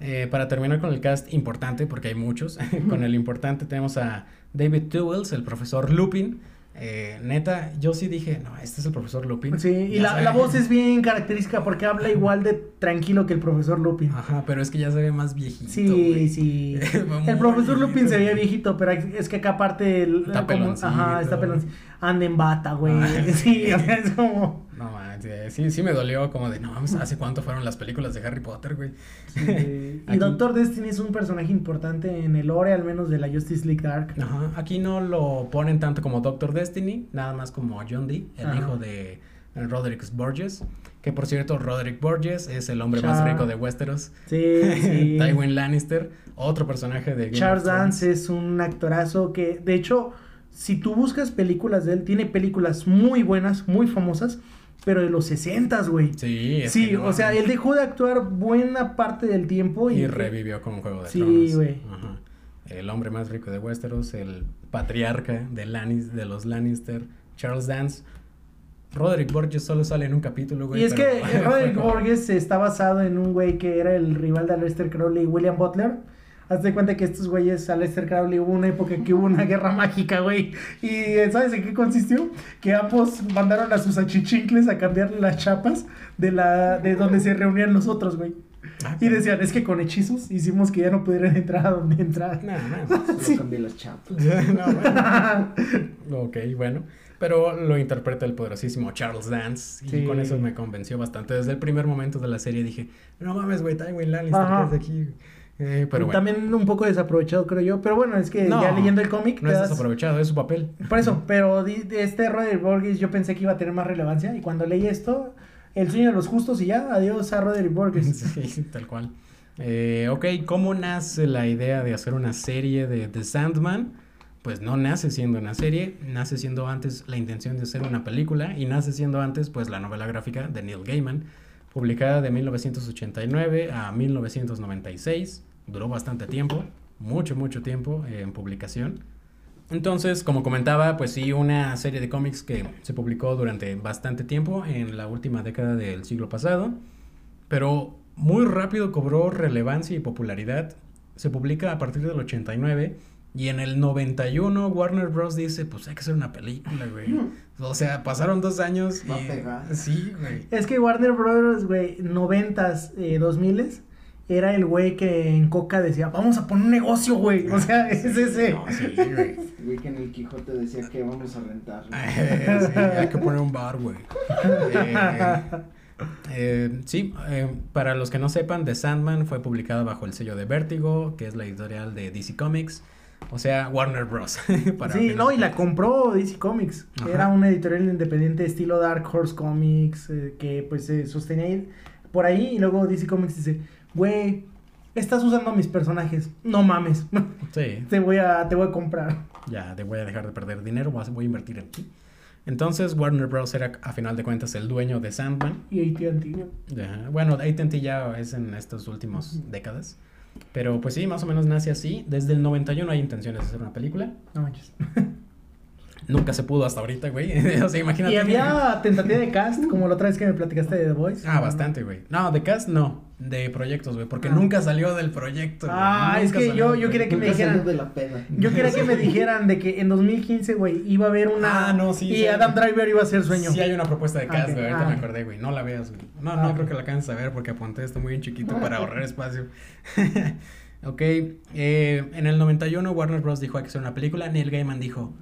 Eh, para terminar con el cast importante, porque hay muchos, con el importante tenemos a David Tewells, el profesor Lupin. Eh, neta, yo sí dije, no, este es el profesor Lupin. Sí, y la, la voz es bien característica porque habla igual de tranquilo que el profesor Lupin. Ajá, pero es que ya se ve más viejito. Sí, sí. El profesor Lupin se veía viejito, pero es que acá aparte el, Está peloncito. Ajá, está peloncito. Anda en bata, güey. Ah, sí, o sea, es como No sí, sí me dolió como de, no, mames, ¿hace cuánto fueron las películas de Harry Potter, güey? sí. Y Doctor Destiny es un personaje importante en el lore, al menos de la Justice League Dark. Ajá, aquí no lo ponen tanto como Doctor Destiny, nada más como John Dee, el Ajá. hijo de Roderick Borges, que por cierto, Roderick Borges es el hombre más rico de Westeros. Sí, sí. Tywin Lannister, otro personaje de Game Charles. Dance es un actorazo que, de hecho, si tú buscas películas de él, tiene películas muy buenas, muy famosas, pero de los 60, güey. Sí, es Sí, no o sea, él dejó de actuar buena parte del tiempo y, Y revivió con Juego de Sí, Tronos. güey. Ajá. El hombre más rico de Westeros, el patriarca de, Lannis, de los Lannister, Charles Dance. Roderick Borges solo sale en un capítulo, güey. Y es pero- que Roderick Borges está basado en un güey que era el rival de Aleister Crowley y William Butler. Hazte cuenta que estos güeyes, Aleister Crowley, hubo una época que hubo una guerra mágica, güey. Y eh, ¿sabes en qué consistió? Que ambos mandaron a sus achichincles a cambiarle las chapas de la de donde se reunían los otros, güey. Ah, Y decían, es que con hechizos hicimos que ya no pudieran entrar a donde entrar. No, no. Solo Sí. cambié las chapas. no, bueno. Ok, bueno. Pero lo interpreta el poderosísimo Charles Dance. Y Sí. con eso me convenció bastante. Desde el primer momento de la serie dije, no mames, güey, Tywin Lannister. ¿qué hace aquí? Eh, pero bueno, También un poco desaprovechado, creo yo. Pero bueno, es que No, ya leyendo el cómic. no es das- desaprovechado, es su papel. Por eso, pero de este Roderick Borges yo pensé que iba a tener más relevancia. Y cuando leí esto, el sueño de los justos y ya, adiós a Roderick Borges. Sí, tal cual. Eh, ok, ¿cómo nace la idea de hacer una serie de The Sandman? Pues no nace siendo una serie, nace siendo antes la intención de hacer una película y nace siendo antes pues la novela gráfica de Neil Gaiman, publicada de 1989 a 1996, duró bastante tiempo, mucho, mucho tiempo eh, en publicación. Entonces, como comentaba, pues sí, una serie de cómics que se publicó durante bastante tiempo en la última década del siglo pasado, pero muy rápido cobró relevancia y popularidad. Se publica a partir del 89 y en el 91 Warner Bros. dice, pues hay que hacer una película, güey. O sea, pasaron dos años Va a y... pegar. Sí, güey. Es que Warner Brothers, güey, noventas, eh, dos miles, era el güey que en Coca decía, vamos a poner un negocio, güey. O sea, es ese. No, sí, güey. Güey que en el Quijote decía que vamos a rentar. Eh, sí, hay que poner un bar, güey. Eh, eh, sí, eh, para los que no sepan, The Sandman fue publicada bajo el sello de Vértigo, que es la editorial de DC Comics, o sea, Warner Bros. para Sí, no, y la compró DC Comics. Ajá. Era una editorial independiente estilo Dark Horse Comics, eh, que pues se sostenía ahí- por ahí y luego DC Comics dice, güey, estás usando a mis personajes, no mames, Sí, te voy a, te voy a comprar. ya te voy a dejar de perder dinero, voy a, invertir en ti. Entonces, Warner Bros. era, a final de cuentas, el dueño de Sandman. Y AT&T. Bueno, AT&T ya es en estas últimas décadas. Pero pues sí, más o menos nace así. Desde el 91 hay intenciones de hacer una película. No manches. Nunca se pudo hasta ahorita, güey. o sea, imagínate. Y había tentativa de cast, como la otra vez que me platicaste de The Voice. Ah, bastante, güey. No, de cast no. De proyectos, güey. Porque Ah. nunca salió del proyecto. güey. Ah, es que salió, yo- yo güey. quería que me dijeran- de la. Yo quería que me dijeran de que en 2015, güey, iba a haber una... Ah, no, sí, Y sí. Adam Driver iba a ser sueño. Sí hay una propuesta de cast, Ah, güey. ok. Ahorita Ah. me acordé, güey. No la veas, güey. No, Ah, no creo que la alcances a ver porque apunté esto muy en chiquito para ahorrar espacio. ok. eh, en el 91 Warner Bros. dijo hay que hacer una película. Neil Gaiman dijo,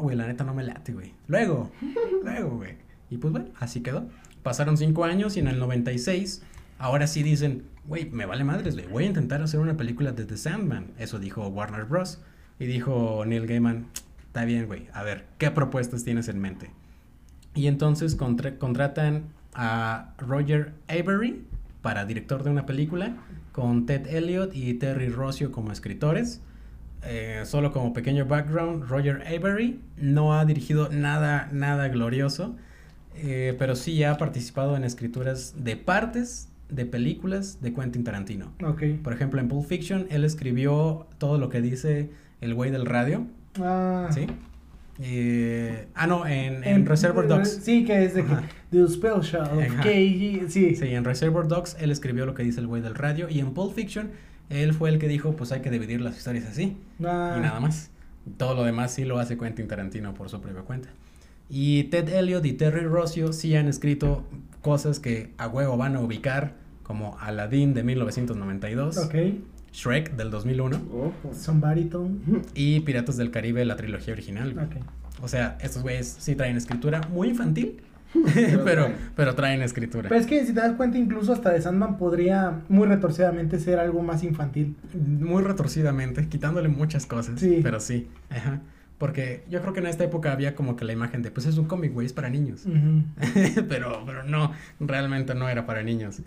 no, güey, la neta no me late, güey. Luego, luego, güey. Y pues bueno, así quedó. Pasaron cinco años y en el 96 ahora sí dicen, güey, me vale madres, güey, voy a intentar hacer una película de The Sandman. Eso dijo Warner Bros. Y dijo Neil Gaiman, está bien, güey, a ver, ¿qué propuestas tienes en mente? Y entonces contra- contratan a Roger Avery para director de una película, con Ted Elliott y Terry Rossio como escritores. Eh, solo como pequeño background, Roger Avery no ha dirigido nada, nada glorioso, eh, pero sí ha participado en escrituras de partes de películas de Quentin Tarantino. Ok. Por ejemplo, en Pulp Fiction, él escribió todo lo que dice el güey del radio, Ah. ¿sí? Eh, ah, no, en, en Reservoir Dogs. Sí, que es de que. The Special of Ajá. KG. Sí. Sí, en Reservoir Dogs él escribió lo que dice el güey del radio y en Pulp Fiction él fue el que dijo, pues hay que dividir las historias así. Ah. y nada más. Todo lo demás sí lo hace Quentin Tarantino por su propia cuenta. Y Ted Elliott y Terry Rossio sí han escrito cosas que a huevo van a ubicar, como Aladdin de 1992, Ok. Shrek del 2001 Ojo. Somebody Tone. y Piratas del Caribe, la trilogía original. güey. Ok. O sea, estos güeyes sí traen escritura muy infantil, Pero pero, traen. pero traen escritura. Pero es que si te das cuenta, incluso hasta de Sandman podría muy retorcidamente ser algo más infantil. Muy retorcidamente, quitándole muchas cosas. Sí. Pero sí. Ajá. Porque yo creo que en esta época había como que la imagen de, pues es un cómic, güey, es para niños. Pero, pero no, realmente no era para niños.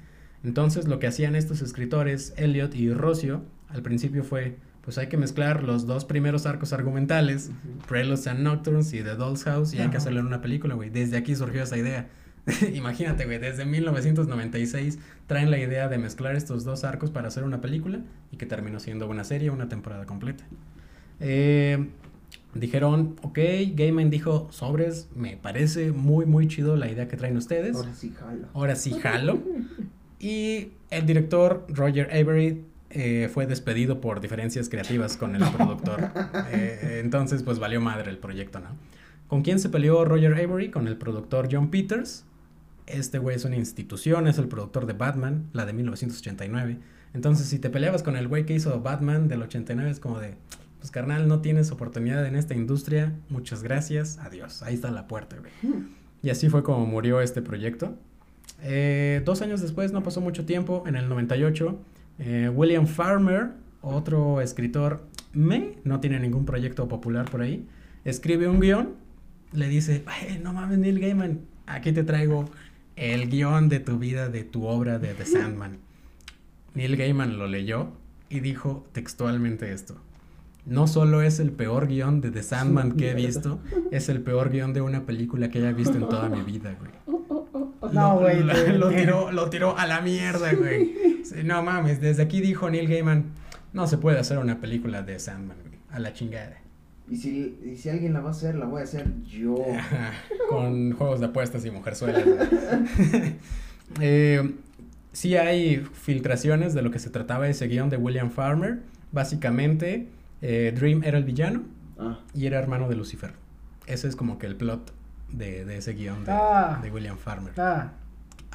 Entonces lo que hacían estos escritores, Elliot y Rossio, al principio fue, pues hay que mezclar los dos primeros arcos argumentales, Preludes and Nocturnes y The Doll's House, y hay que hacerlo en una película, güey. Desde aquí surgió esa idea. Imagínate, güey, desde 1996 traen la idea de mezclar estos dos arcos para hacer una película y que terminó siendo una serie, una temporada completa. Eh, dijeron, ok, Gaiman dijo, sobres, me parece muy, muy chido la idea que traen ustedes. Ahora sí jalo. Ahora sí, jalo. Y el director Roger Avery eh, fue despedido por diferencias creativas con el productor. Eh, entonces, pues valió madre el proyecto, ¿no? ¿Con quién se peleó Roger Avery? Con el productor John Peters. Este güey es una institución, es el productor de Batman, la de 1989. Entonces, si te peleabas con el güey que hizo Batman del 89, es como de, pues carnal, no tienes oportunidad en esta industria, muchas gracias, adiós, ahí está la puerta, güey. Y así fue como murió este proyecto. Eh, dos años después, no pasó mucho tiempo, en el 98, eh, William Farmer, otro escritor, me, no tiene ningún proyecto popular por ahí, escribe un guion, le dice, "Ay, no mames Neil Gaiman, aquí te traigo el guion de tu vida, de tu obra de The Sandman. Neil Gaiman lo leyó y dijo textualmente esto. No solo es el peor guion de The Sandman que he visto, es el peor guion de una película que haya visto en toda mi vida, güey. No, Lo- güey, Lo, tiró, lo tiró a la mierda, güey. No mames, desde aquí dijo Neil Gaiman, no se puede hacer una película de Sandman. A la chingada. Y si, y si alguien la va a hacer, la voy a hacer yo. Con juegos de apuestas y mujerzuelas. Eh, sí hay filtraciones de lo que se trataba ese guion de William Farmer. Básicamente, eh, Dream era el villano Ah, y era hermano de Lucifer. Ese es como que el plot de, de ese guion de, Ah. de William Farmer. Ah,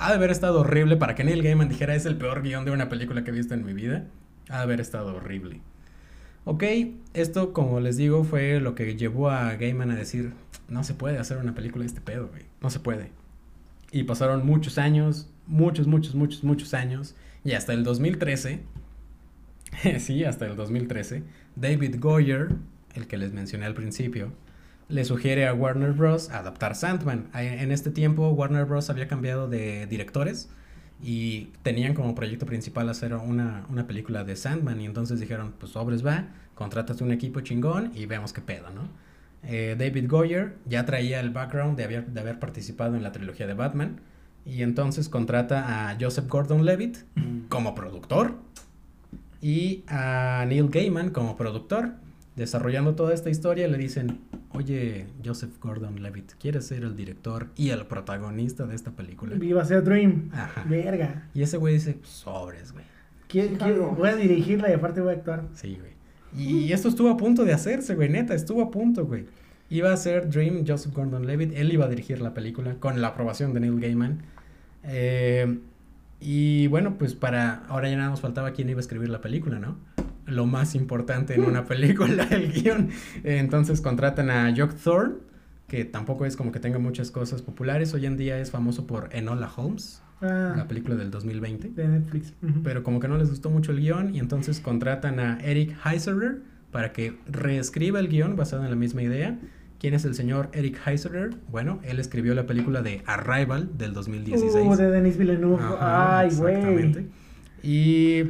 Ha de haber estado horrible para que Neil Gaiman dijera es el peor guion de una película que he visto en mi vida. Ha de haber estado horrible. Ok, esto como les digo fue lo que llevó a Gaiman a decir, no se puede hacer una película de este pedo, güey. No se puede. Y pasaron muchos años, muchos, muchos, muchos, muchos años. Y hasta el 2013, sí, hasta el 2013, David Goyer, el que les mencioné al principio, le sugiere a Warner Bros. adaptar Sandman. En este tiempo Warner Bros. había cambiado de directores y tenían como proyecto principal hacer una, una película de Sandman y entonces dijeron, pues sobres va, contratas un equipo chingón y vemos qué pedo, ¿no? Eh, David Goyer ya traía el background de haber, de haber participado en la trilogía de Batman y entonces contrata a Joseph Gordon-Levitt como productor y a Neil Gaiman como productor. Desarrollando toda esta historia le dicen, oye Joseph Gordon-Levitt, ¿quieres ser el director y el protagonista de esta película? iba a ser Dream. Ajá. Verga. Y ese güey dice, sobres, güey. ¿Quién- quién- Jalo. voy a dirigirla y aparte voy a actuar. Sí, güey. Y esto estuvo a punto de hacerse, güey, neta, estuvo a punto, güey. Iba a ser Dream Joseph Gordon-Levitt, él iba a dirigir la película con la aprobación de Neil Gaiman. Eh, y bueno, pues para, ahora ya nada nos faltaba quién iba a escribir la película, ¿no? Lo más importante en una película, el guion. Entonces contratan a Jock Thorne, que tampoco es como que tenga muchas cosas populares. Hoy en día es famoso por Enola Holmes. Ah, la película del 2020. de Netflix. Pero como que no les gustó mucho el guion y entonces contratan a Eric Heiserer para que reescriba el guion basado en la misma idea. ¿Quién es el señor Eric Heiserer? Bueno, él escribió la película de Arrival del 2016. Uh, de Denis Villeneuve. Ajá, Ay, güey. exactamente. Y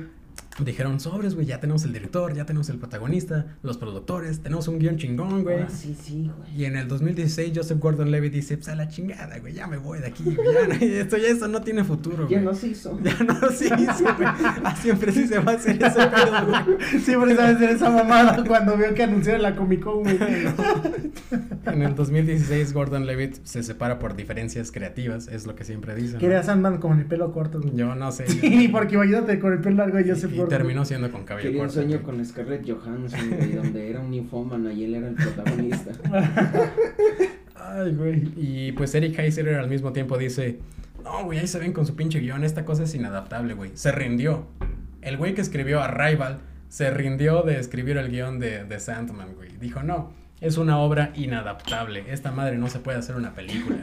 dijeron, sobres, güey, ya tenemos el director, ya tenemos el protagonista, los productores, tenemos un guion chingón, güey. Ah, sí, sí, güey. Y en el 2016 Joseph Gordon-Levitt dice, pues a la chingada, güey, ya me voy de aquí, güey, ya, no- esto ya eso no tiene futuro, Ya no se hizo. Ya no se hizo, güey. Ah, siempre sí se va a hacer ese pedo, güey. Siempre sabes hacer esa mamada cuando veo que anunciaron la Comic Con, güey. En el 2016 Gordon Levitt se separa por diferencias creativas, es lo que siempre dicen. ¿no? Quería Sandman con el pelo corto. güey. Yo no sé. Sí, porque imagínate con el pelo largo y, Joseph y Gordon. terminó siendo con cabello Quería un corto. sueño güey. con Scarlett Johansson, güey, donde era un ninfómano y él era el protagonista. Ay, güey. Y pues Eric Heiserer al mismo tiempo dice, no, güey, ahí se ven con su pinche guion, esta cosa es inadaptable, güey. Se rindió. El güey que escribió Arrival se rindió de escribir el guion de, de Sandman, güey. Dijo, no, es una obra inadaptable. Esta madre no se puede hacer una película.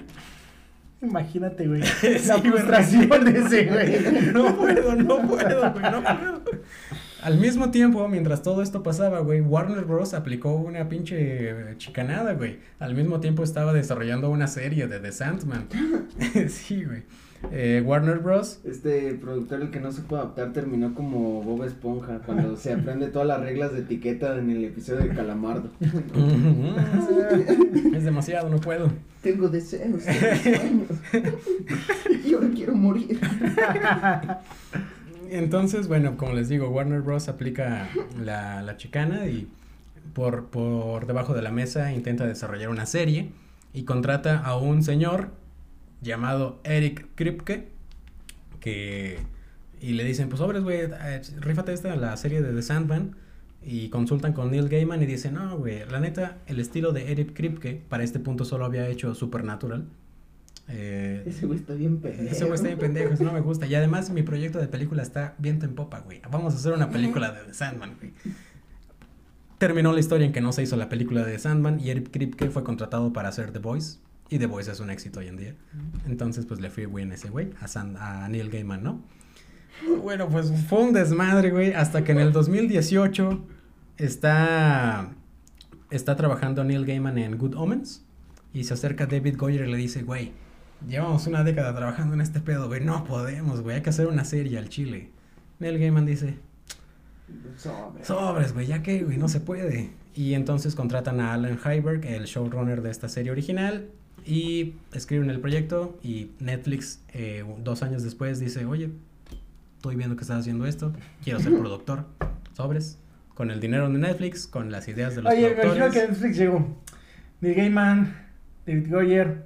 Imagínate, güey. Sí, la güey. frustración de ese, güey. No puedo, no puedo, güey, no puedo. Al mismo tiempo, mientras todo esto pasaba, güey, Warner Bros. aplicó una pinche chicanada, güey. Al mismo tiempo estaba desarrollando una serie de The Sandman. sí, güey. Eh, Warner Bros. Este productor, el que no supo adaptar, terminó como Bob Esponja, cuando se aprende todas las reglas de etiqueta en el episodio de Calamardo. es demasiado, no puedo. Tengo deseos, tengo sueños. y ahora quiero morir. Entonces, bueno, como les digo, Warner Bros. aplica la, la chicana y por, por debajo de la mesa intenta desarrollar una serie y contrata a un señor llamado Eric Kripke que y le dicen, pues sobres, güey, eh, rífate esta la serie de The Sandman y consultan con Neil Gaiman y dicen, no, güey, la neta, el estilo de Eric Kripke para este punto solo había hecho Supernatural. Eh, Ese güey está bien pendejo. ese güey está bien pendejo, eso no me gusta. Y además mi proyecto de película está viento en popa, güey. Vamos a hacer una película de The Sandman, güey. Terminó la historia en que no se hizo la película de The Sandman y Eric Kripke fue contratado para hacer The Voice. Y The Voice es un éxito hoy en día. Entonces, pues le fui bien ese güey, a, San- a Neil Gaiman, ¿no? Bueno, pues fue un desmadre, güey, hasta que en el 2018 está, está trabajando Neil Gaiman en Good Omens y se acerca David Goyer y le dice, güey, llevamos una década trabajando en este pedo, güey, no podemos, güey, hay que hacer una serie al chile. Neil Gaiman dice, Sobre. sobres, güey, ya que, güey, no se puede. Y entonces contratan a Alan Hyberg, el showrunner de esta serie original, y escriben el proyecto y Netflix eh, dos años después dice, oye, estoy viendo que estás haciendo esto, quiero ser productor, sobres, con el dinero de Netflix, con las ideas de los Oye, me imagino productores. que Netflix llegó. Neil Gaiman, David Goyer.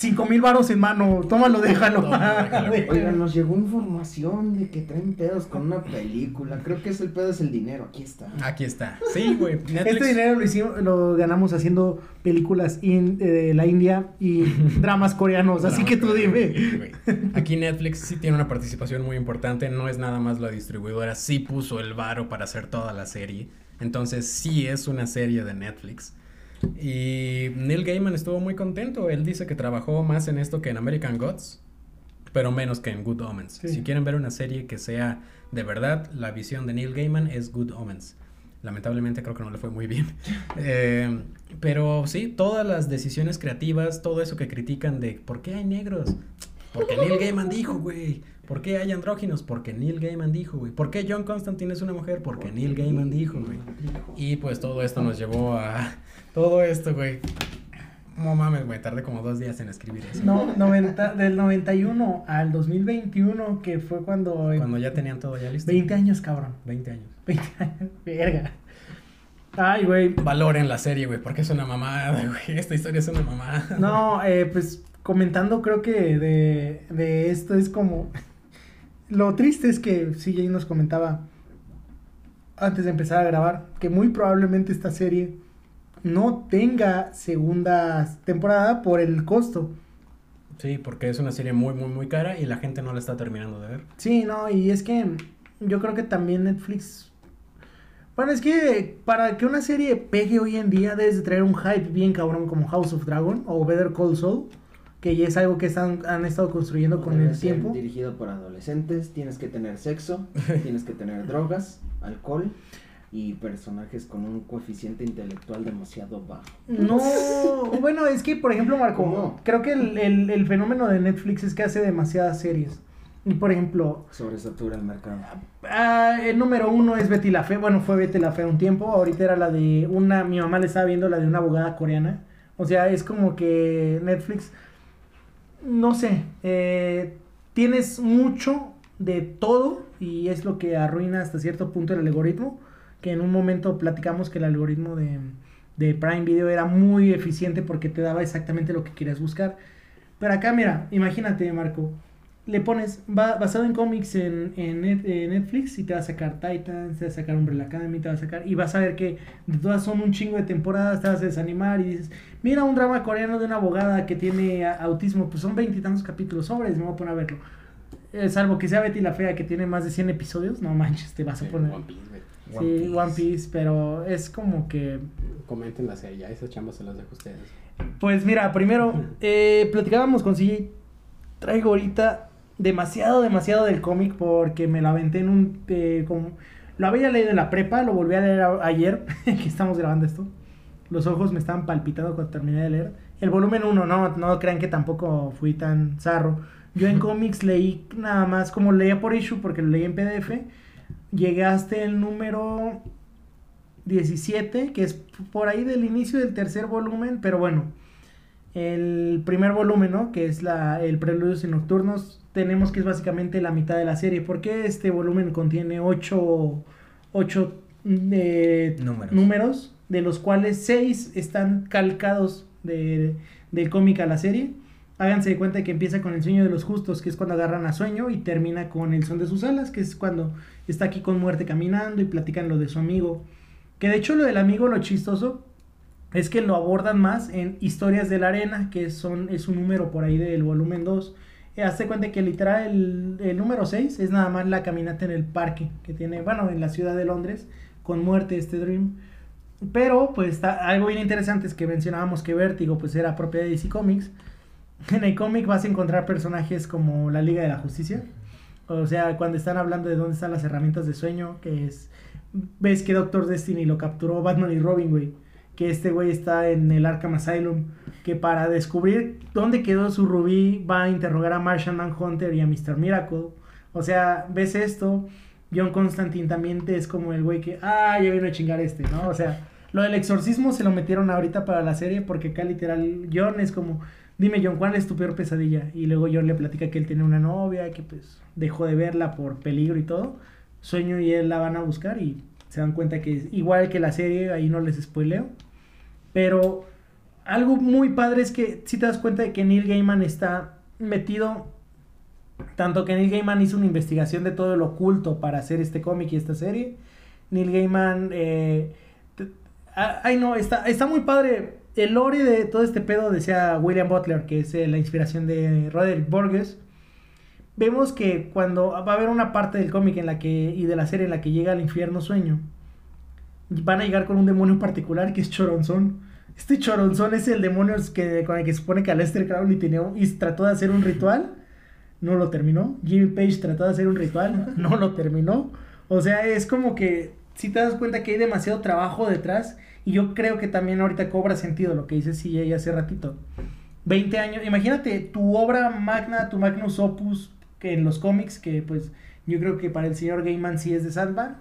Cinco mil varos en mano. Tómalo, déjalo. Tómalo, déjalo. Oigan, nos llegó información de que traen pedos con una película. Creo que es el pedo es el dinero. Aquí está. Aquí está. Sí, güey. Netflix. Este dinero lo hicimos, lo ganamos haciendo películas in- eh, de la India y dramas coreanos, así que tú dime. Aquí Netflix sí tiene una participación muy importante, no es nada más la distribuidora, sí puso el varo para hacer toda la serie. Entonces sí es una serie de Netflix. Y Neil Gaiman estuvo muy contento, él dice que trabajó más en esto que en American Gods, pero menos que en Good Omens. Sí. Si quieren ver una serie que sea de verdad, la visión de Neil Gaiman es Good Omens. Lamentablemente creo que no le fue muy bien. Eh, pero sí, todas las decisiones creativas, todo eso que critican de ¿por qué hay negros? Porque Neil Gaiman dijo, güey. ¿Por qué hay andróginos? Porque Neil Gaiman dijo, güey. ¿Por qué John Constantine es una mujer? Porque Neil Gaiman dijo, güey. Y pues todo esto nos llevó a... Todo esto, güey. No mames, güey. Tardé como dos días en escribir eso. No, 90, del 91 al 2021, que fue cuando... Cuando ya tenían todo ya listo. 20 años, cabrón. 20 años. 20 años, verga. Ay, güey. Valoren la serie, güey. Porque es una mamada, güey. Esta historia es una mamada. No, eh, pues comentando creo que de, de esto es como... Lo triste es que CJ nos comentaba antes de empezar a grabar que muy probablemente esta serie no tenga segunda temporada por el costo. Sí, porque es una serie muy, muy, muy cara y la gente no la está terminando de ver. Sí, no, y es que yo creo que también Netflix... Bueno, es que para que una serie pegue hoy en día debes de traer un hype bien cabrón como House of Dragon o Better Call Saul. Que ya es algo que están, han estado construyendo con Debe el tiempo. Dirigido por adolescentes, tienes que tener sexo, tienes que tener drogas, alcohol y personajes con un coeficiente intelectual demasiado bajo. No, bueno, es que, por ejemplo, Marco, ¿Cómo? creo que el, el- el fenómeno de Netflix es que hace demasiadas series. Y, por ejemplo, Sobresatura el mercado. ah, el número uno es Betty la Fe. Bueno, fue Betty la Fe un tiempo. Ahorita era la de una. Mi mamá le estaba viendo la de una abogada coreana. O sea, es como que Netflix. No sé. eh, tienes mucho de todo. Y es lo que arruina hasta cierto punto el algoritmo. Que en un momento platicamos que el algoritmo de, de Prime Video era muy eficiente porque te daba exactamente lo que querías buscar. Pero acá, mira, imagínate, Marco. Le pones ba- basado en cómics en, en Net- en Netflix y te va a sacar Titans, te va a sacar Umbrella Academy, te va a sacar. Y vas a ver que de todas son un chingo de temporadas, te vas a desanimar y dices, mira un drama coreano de una abogada que tiene a- autismo, pues son veintitantos capítulos sobres, me voy a poner a verlo. Eh, salvo que sea Betty la Fea que tiene más de 100 episodios, no manches, te vas a poner. One Piece, güey. Sí, One Piece, pero es como que Coméntenlas ahí, ya esas chambas se las dejo a ustedes. Pues mira, primero, eh, platicábamos con CJ. Traigo ahorita demasiado, demasiado del cómic porque me lo aventé en un... eh, como- lo había leído en la prepa, lo volví a leer a- ayer, que estamos grabando esto. Los ojos me estaban palpitando cuando terminé de leer. El volumen 1, no, no crean que tampoco fui tan zarro. Yo en cómics leí nada más, como leía por issue porque lo leí en PDF, llegué hasta el número 17, que es por ahí del inicio del tercer volumen, pero bueno, el primer volumen, ¿no? Que es la, el Preludios y Nocturnos, tenemos que es básicamente la mitad de la serie, porque este volumen contiene 8, Números. números, de los cuales 6 están calcados de, del cómic a la serie. Háganse de cuenta que empieza con el sueño de los justos, que es cuando agarran a sueño, y termina con el son de sus alas, que es cuando está aquí con muerte caminando y platican lo de su amigo. Que de hecho lo del amigo, lo chistoso, es que lo abordan más en Historias de la Arena, que son, es un número por ahí del volumen 2. Eh, hazte cuenta que literal el, el número 6 es nada más la caminata en el parque que tiene, bueno, en la ciudad de Londres, con muerte este Dream. Pero, pues, está, algo bien interesante es que mencionábamos que Vértigo, pues, era propiedad de DC Comics. En el cómic vas a encontrar personajes como la Liga de la Justicia. O sea, cuando están hablando de dónde están las herramientas de sueño, que es... Ves que Doctor Destiny lo capturó Batman y Robin, güey. Que este güey está en el Arkham Asylum. Que para descubrir dónde quedó su rubí va a interrogar a Martian Manhunter y a Mr. Miracle. O sea, ves esto. John Constantine también te es como el güey que, ah, ya vino a chingar este, ¿no? O sea, lo del exorcismo se lo metieron ahorita para la serie porque acá literal John es como, dime John, ¿cuál es tu peor pesadilla? Y luego John le platica que él tiene una novia, que pues dejó de verla por peligro y todo. Sueño y él la van a buscar y se dan cuenta que es igual que la serie, ahí no les spoileo. Pero algo muy padre es que si te das cuenta de que Neil Gaiman está metido tanto que Neil Gaiman hizo una investigación de todo lo oculto para hacer este cómic y esta serie. Neil Gaiman, eh, ay no, está, está muy padre. El lore de todo este pedo decía William Butler, que es eh, la inspiración de Roderick Borges. Vemos que cuando va a haber una parte del cómic en la que y de la serie en la que llega al infierno sueño, van a llegar con un demonio en particular que es Choronzón. Este Choronzón es el demonio que, con el que se supone que Aleister Crowley tenía, y trató de hacer un ritual no lo terminó. Jimmy Page trató de hacer un ritual, no lo terminó. O sea, es como que si te das cuenta que hay demasiado trabajo detrás y yo creo que también ahorita cobra sentido lo que dice CJ hace ratito. 20 años, imagínate tu obra magna, tu magnus opus que en los cómics que pues yo creo que para el señor Gaiman sí es de Sandman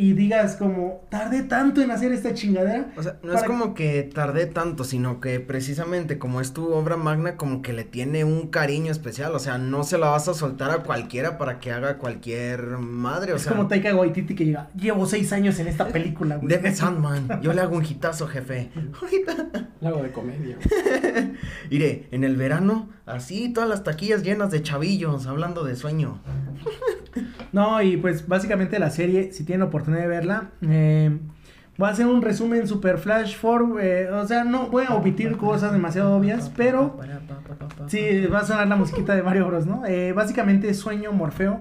y digas como tardé tanto en hacer esta chingadera. O sea, no Para- es como que tardé tanto, sino que precisamente como es tu obra magna, como que le tiene un cariño especial. O sea, no se la vas a soltar a cualquiera para que haga cualquier madre. O es sea, como Taika Waititi que llega, llevo seis años en esta película, güey. deme Sandman. Yo le hago un hitazo, jefe. Algo de comedia. Iré, en el verano, así todas las taquillas llenas de chavillos hablando de sueño. No, y pues básicamente la serie, si tienen oportunidad de verla, eh, voy a hacer un resumen super flash for, eh, o sea, no voy a omitir cosas demasiado obvias, pero sí, va a sonar la musiquita de Mario Bros, ¿no? Eh, básicamente Sueño Morfeo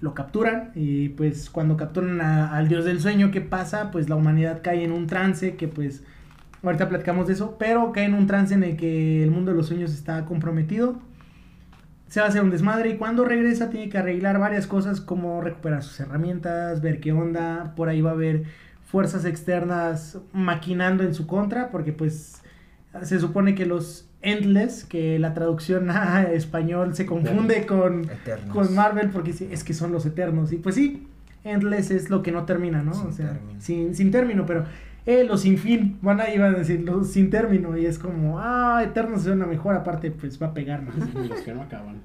lo capturan y pues cuando capturan al dios del sueño, ¿qué pasa? Pues la humanidad cae en un trance que pues Ahorita platicamos de eso, pero cae en un trance en el que el mundo de los sueños está comprometido. Se va a hacer un desmadre y cuando regresa tiene que arreglar varias cosas como recuperar sus herramientas, ver qué onda, por ahí va a haber fuerzas externas maquinando en su contra, porque pues se supone que los Endless, que la traducción a español se confunde con, con Marvel porque es que son los eternos. Y pues sí, Endless es lo que no termina, ¿no? Sin o sea, término. sin, sin término, pero eh, los sin fin, van a iban a decir los sin término y es como, ah, eternos suena mejor, aparte pues va a pegar más. Los que no acaban.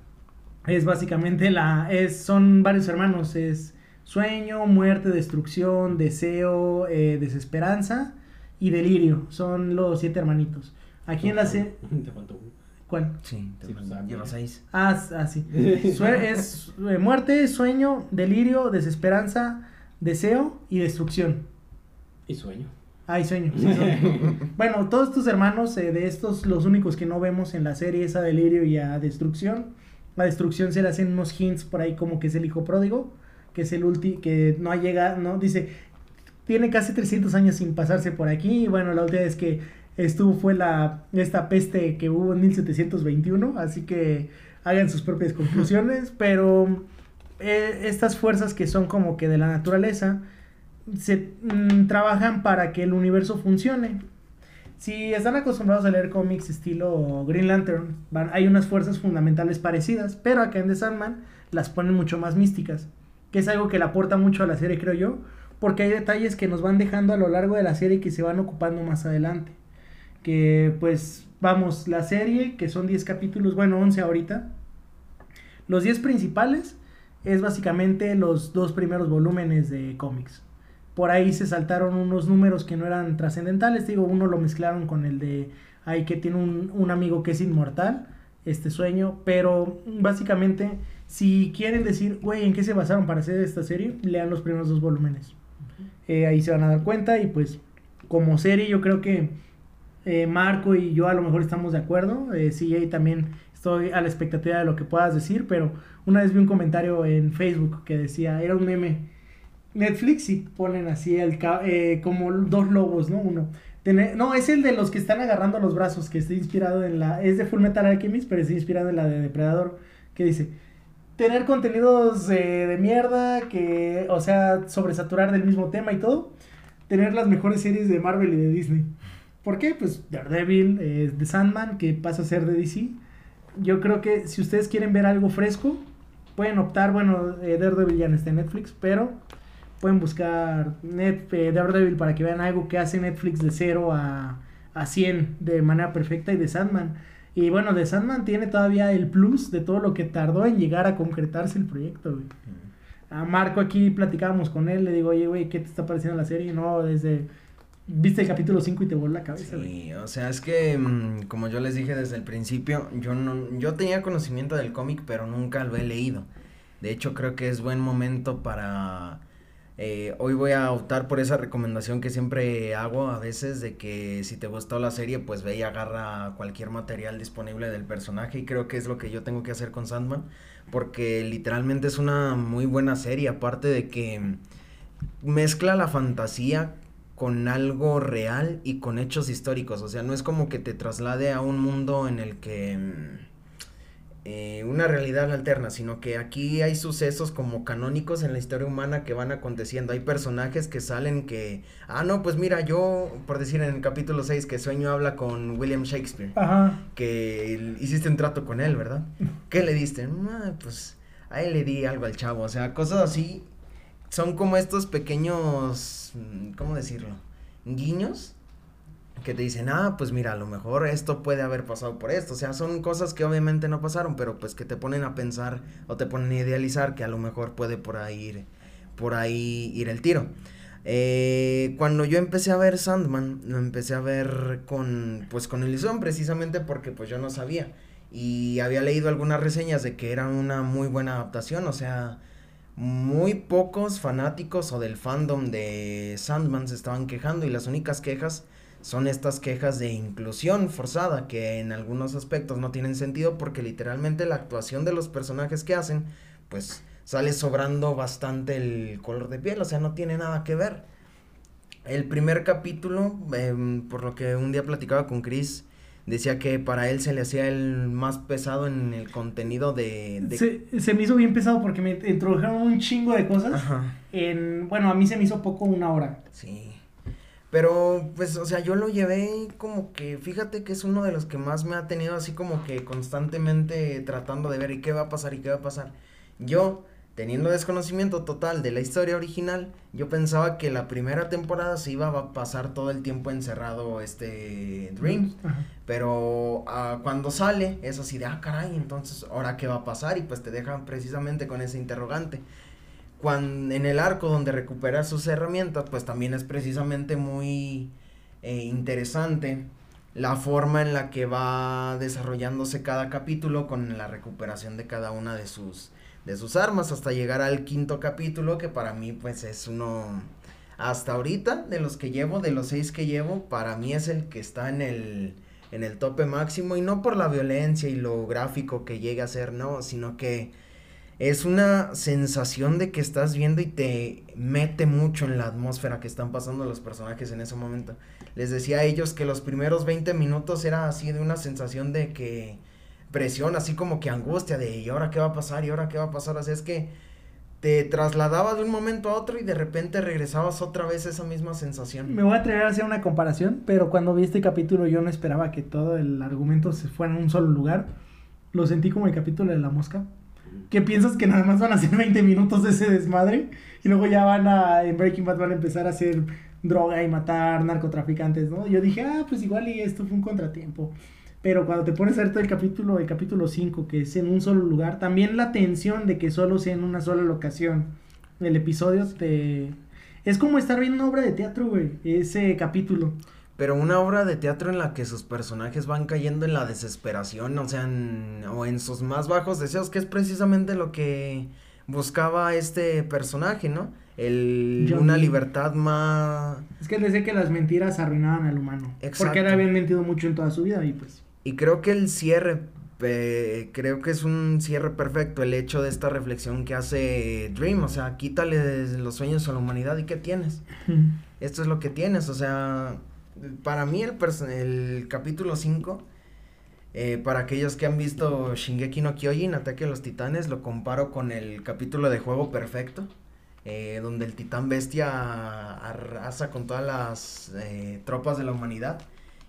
es básicamente la, es, son varios hermanos, es sueño, muerte, destrucción, deseo, eh, desesperanza y delirio, son los siete hermanitos. Aquí en la serie, Te faltó uno. ¿cuál? Sí, te Sí, pues, ah, lleva seis. Ah, s- ah, sí. Sue- es eh, muerte, sueño, delirio, desesperanza, deseo y destrucción. Y sueño. Ah, y sueño. sí, son- bueno, todos tus hermanos, eh, de estos, los únicos que no vemos en la serie es a delirio y a destrucción. A destrucción se le hacen unos hints por ahí como que es el hijo pródigo, que es el ulti, que no ha llegado, no, dice, tiene casi 300 años sin pasarse por aquí. Y bueno, la última vez que estuvo fue la esta peste que hubo en 1721, así que hagan sus propias conclusiones, pero eh, estas fuerzas que son como que de la naturaleza se mm, trabajan para que el universo funcione. Si están acostumbrados a leer cómics estilo Green Lantern, hay unas fuerzas fundamentales parecidas, pero acá en The Sandman las ponen mucho más místicas, que es algo que le aporta mucho a la serie, creo yo, porque hay detalles que nos van dejando a lo largo de la serie que se van ocupando más adelante. Que pues vamos, la serie, que son 10 capítulos, bueno, 11 ahorita, los 10 principales es básicamente los dos primeros volúmenes de cómics. Por ahí se saltaron unos números que no eran trascendentales. Digo, uno lo mezclaron con el de ahí que tiene un, un amigo que es inmortal, este sueño. Pero básicamente, si quieren decir, güey, ¿en qué se basaron para hacer esta serie? Lean los primeros dos volúmenes. Eh, ahí se van a dar cuenta y pues como serie yo creo que eh, Marco y yo a lo mejor estamos de acuerdo. Eh, sí, ahí también estoy a la expectativa de lo que puedas decir, pero una vez vi un comentario en Facebook que decía, era un meme, Netflix y ponen así el eh, como dos lobos, ¿no? Uno. No, es el de los que están agarrando los brazos, que está inspirado en la... Es de Full Metal Alchemist, pero está inspirado en la de Depredador, que dice... Tener contenidos eh, de mierda, que, o sea, sobresaturar del mismo tema y todo. Tener las mejores series de Marvel y de Disney. ¿Por qué? Pues Daredevil, eh, The Sandman, que pasa a ser de DC. Yo creo que si ustedes quieren ver algo fresco, pueden optar, bueno, eh, Daredevil ya no está en Netflix, pero pueden buscar Net, eh, Daredevil para que vean algo que hace Netflix de 0 a, a 100 de manera perfecta y de Sandman. Y bueno, de Sandman tiene todavía el plus de todo lo que tardó en llegar a concretarse el proyecto, güey. A Marco aquí platicábamos con él, le digo, oye, güey, ¿qué te está pareciendo la serie? No, desde... Viste el capítulo 5 y te voló la cabeza, güey. Sí, o sea, es que mm, como yo les dije desde el principio, yo no yo tenía conocimiento del cómic, pero nunca lo he leído. De hecho, creo que es buen momento para eh, hoy voy a optar por esa recomendación que siempre hago a veces de que si te gustó la serie, pues ve y agarra cualquier material disponible del personaje y creo que es lo que yo tengo que hacer con Sandman porque literalmente es una muy buena serie, aparte de que mezcla la fantasía con algo real y con hechos históricos. O sea, no es como que te traslade a un mundo en el que... eh, una realidad alterna, sino que aquí hay sucesos como canónicos en la historia humana que van aconteciendo. Hay personajes que salen que, ah, no, pues mira, yo, por decir en el capítulo 6, que Sueño habla con William Shakespeare, Ajá. que hiciste un trato con él, ¿verdad? ¿Qué le diste? "Ah, pues a él le di algo al chavo, o sea, cosas así. Son como estos pequeños, mm, ¿cómo decirlo? Guiños que te dicen, ah, pues mira, a lo mejor esto puede haber pasado por esto. O sea, son cosas que obviamente no pasaron, pero pues que te ponen a pensar o te ponen a idealizar que a lo mejor puede por ahí ir, por ahí ir el tiro. Eh, cuando yo empecé a ver Sandman, lo empecé a ver con, pues con ilusión, precisamente porque pues yo no sabía. Y había leído algunas reseñas de que era una muy buena adaptación, o sea, muy pocos fanáticos o del fandom de Sandman se estaban quejando y las únicas quejas son estas quejas de inclusión forzada que en algunos aspectos no tienen sentido porque literalmente la actuación de los personajes que hacen pues sale sobrando bastante el color de piel, o sea, no tiene nada que ver. El primer capítulo, em, por lo que un día platicaba con Chris, decía que para él se le hacía el más pesado en el contenido de... de- Se, se me hizo bien pesado porque me introdujeron un chingo de cosas. Ajá, En, bueno, a mí se me hizo poco una hora. sí. Pero, pues, o sea, yo lo llevé como que, fíjate que es uno de los que más me ha tenido así como que constantemente tratando de ver y qué va a pasar y qué va a pasar. Yo, teniendo desconocimiento total de la historia original, yo pensaba que la primera temporada se iba a pasar todo el tiempo encerrado este Dream. Ajá. Pero ah, cuando sale es así de, ah, caray, entonces, ¿ahora qué va a pasar? Y pues te dejan precisamente con ese interrogante. Cuando, en el arco donde recupera sus herramientas, pues también es precisamente muy eh, interesante la forma en la que va desarrollándose cada capítulo con la recuperación de cada una de sus, de sus armas hasta llegar al quinto capítulo que para mí pues es uno hasta ahorita de los que llevo de los seis que llevo para mí es el que está en el en el tope máximo y no por la violencia y lo gráfico que llega a ser no sino que es una sensación de que estás viendo y te mete mucho en la atmósfera que están pasando los personajes en ese momento. Les decía a ellos que los primeros 20 minutos era así de una sensación de que presión, así como que angustia de ¿y ahora qué va a pasar? ¿y ahora qué va a pasar? Sea, es que te trasladaba de un momento a otro y de repente regresabas otra vez a esa misma sensación. Me voy a atrever a hacer una comparación, pero cuando vi este capítulo yo no esperaba que todo el argumento se fuera en un solo lugar. Lo sentí como el capítulo de la mosca. Que piensas que nada más van a ser 20 minutos de ese desmadre y luego ya van a, en Breaking Bad van a empezar a hacer droga y matar narcotraficantes, ¿no? Yo dije, ah, pues igual y esto fue un contratiempo. Pero cuando te pones a ver todo el capítulo, el capítulo 5, que es en un solo lugar, también la tensión de que solo sea en una sola locación. El episodio te... Es como estar viendo una obra de teatro, güey, ese capítulo. Pero una obra de teatro en la que sus personajes van cayendo en la desesperación, o sea, en- o en sus más bajos deseos, que es precisamente lo que buscaba este personaje, ¿no? El, una libertad más... Es que él decía que las mentiras arruinaban al humano. Exacto. Porque él habían mentido mucho en toda su vida y pues... Y creo que el cierre, eh, creo que es un cierre perfecto, el hecho de esta reflexión que hace Dream, o sea, quítale los sueños a la humanidad y ¿qué tienes? Esto es lo que tienes, o sea, para mí el, el capítulo 5, eh, para aquellos que han visto Shingeki no Kyojin, Ataque a los Titanes, lo comparo con el capítulo de Juego Perfecto, eh, donde el titán bestia arrasa con todas las eh, tropas de la humanidad.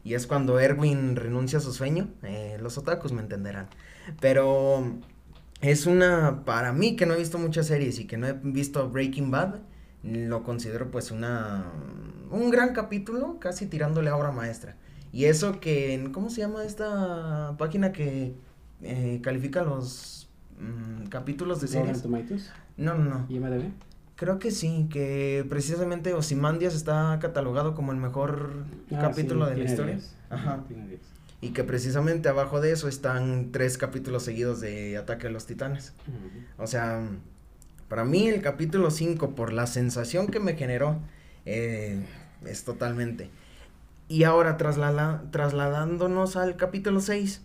Y es cuando Erwin renuncia a su sueño, los otakus me entenderán. Pero es una, para mí que no he visto muchas series y que no he visto Breaking Bad, lo considero pues una, un gran capítulo, casi tirándole a obra maestra. Y eso que, en- ¿cómo se llama esta página que eh, califica los mm, capítulos de series? Tomatoes, No, no, no. IMDb. Creo que sí, que precisamente Ozymandias está catalogado como el mejor Ah, capítulo sí, de la historia. 10. Ajá. Tiene 10. Y que precisamente abajo de eso están tres capítulos seguidos de Ataque a los Titanes. O sea, para mí el capítulo 5, por la sensación que me generó, eh, es totalmente. Y ahora traslada- trasladándonos al capítulo 6,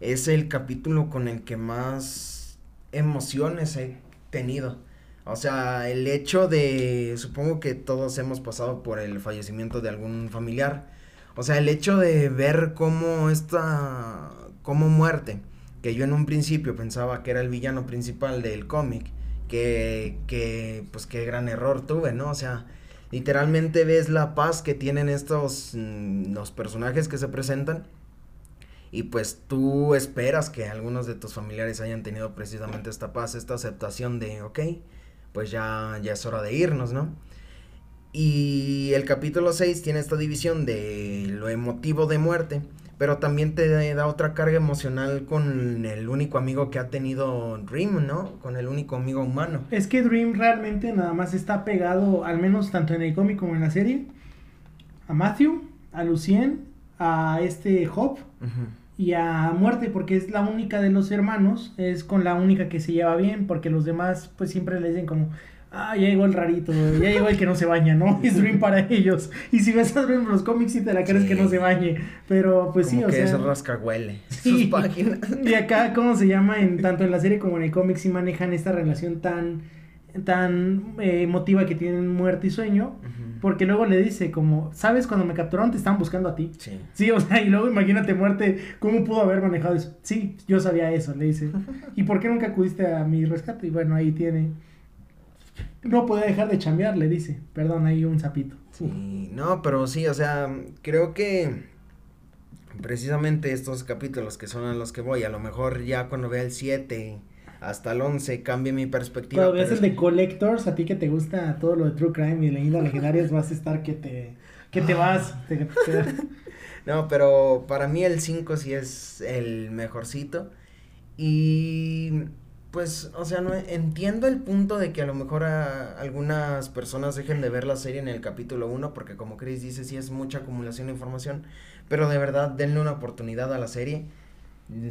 es el capítulo con el que más emociones he tenido. O sea, el hecho de, supongo que todos hemos pasado por el fallecimiento de algún familiar. O sea, el hecho de ver cómo esta, como muerte, que yo en un principio pensaba que era el villano principal del cómic, que, que, pues qué gran error tuve, ¿no? O sea, literalmente ves la paz que tienen estos, mm, los personajes que se presentan. Y pues tú esperas que algunos de tus familiares hayan tenido precisamente esta paz, esta aceptación de, ok, pues ya, ya es hora de irnos, ¿no? Y el capítulo 6 tiene esta división de lo emotivo de muerte, pero también te da otra carga emocional con el único amigo que ha tenido Dream, ¿no? Con el único amigo humano. Es que Dream realmente nada más está pegado, al menos tanto en el cómic como en la serie, a Matthew, a Lucien, a este Hop y a Muerte, porque es la única de los hermanos, es con la única que se lleva bien, porque los demás pues siempre le dicen como, ah, ya llegó el rarito, ya llegó el que no se baña, ¿no? Es Dream para ellos. Y si ves a Dream los cómics sí te la crees Sí. que no se bañe, pero pues Como sí, o que sea... es rascahuele. Sí. Sus páginas. Y acá, ¿cómo se llama? En, tanto en la serie como en el cómic sí manejan esta relación tan tan eh, emotiva que tienen muerte y sueño. Porque luego le dice como, ¿sabes? Cuando me capturaron te estaban buscando a ti. Sí. Sí, o sea, y luego imagínate muerte, ¿cómo pudo haber manejado eso? Sí, yo sabía eso, le dice. ¿Y por qué nunca acudiste a mi rescate? Y bueno, ahí tiene. No podía dejar de chambear, le dice. Perdón, ahí un sapito. Sí, no, pero sí, o sea, creo que precisamente estos capítulos que son a los que voy, a lo mejor ya cuando vea el 7 hasta el 11 cambie mi perspectiva. Cuando veas el de Collectors, a ti que te gusta todo lo de True Crime y leyendas legendarias, vas a estar que te, que te vas. te- te- No, pero para mí el 5 sí es el mejorcito. Y pues, o sea, no entiendo el punto de que a lo mejor a algunas personas dejen de ver la serie en el capítulo 1 porque como Chris dice, sí es mucha acumulación de información, pero de verdad denle una oportunidad a la serie.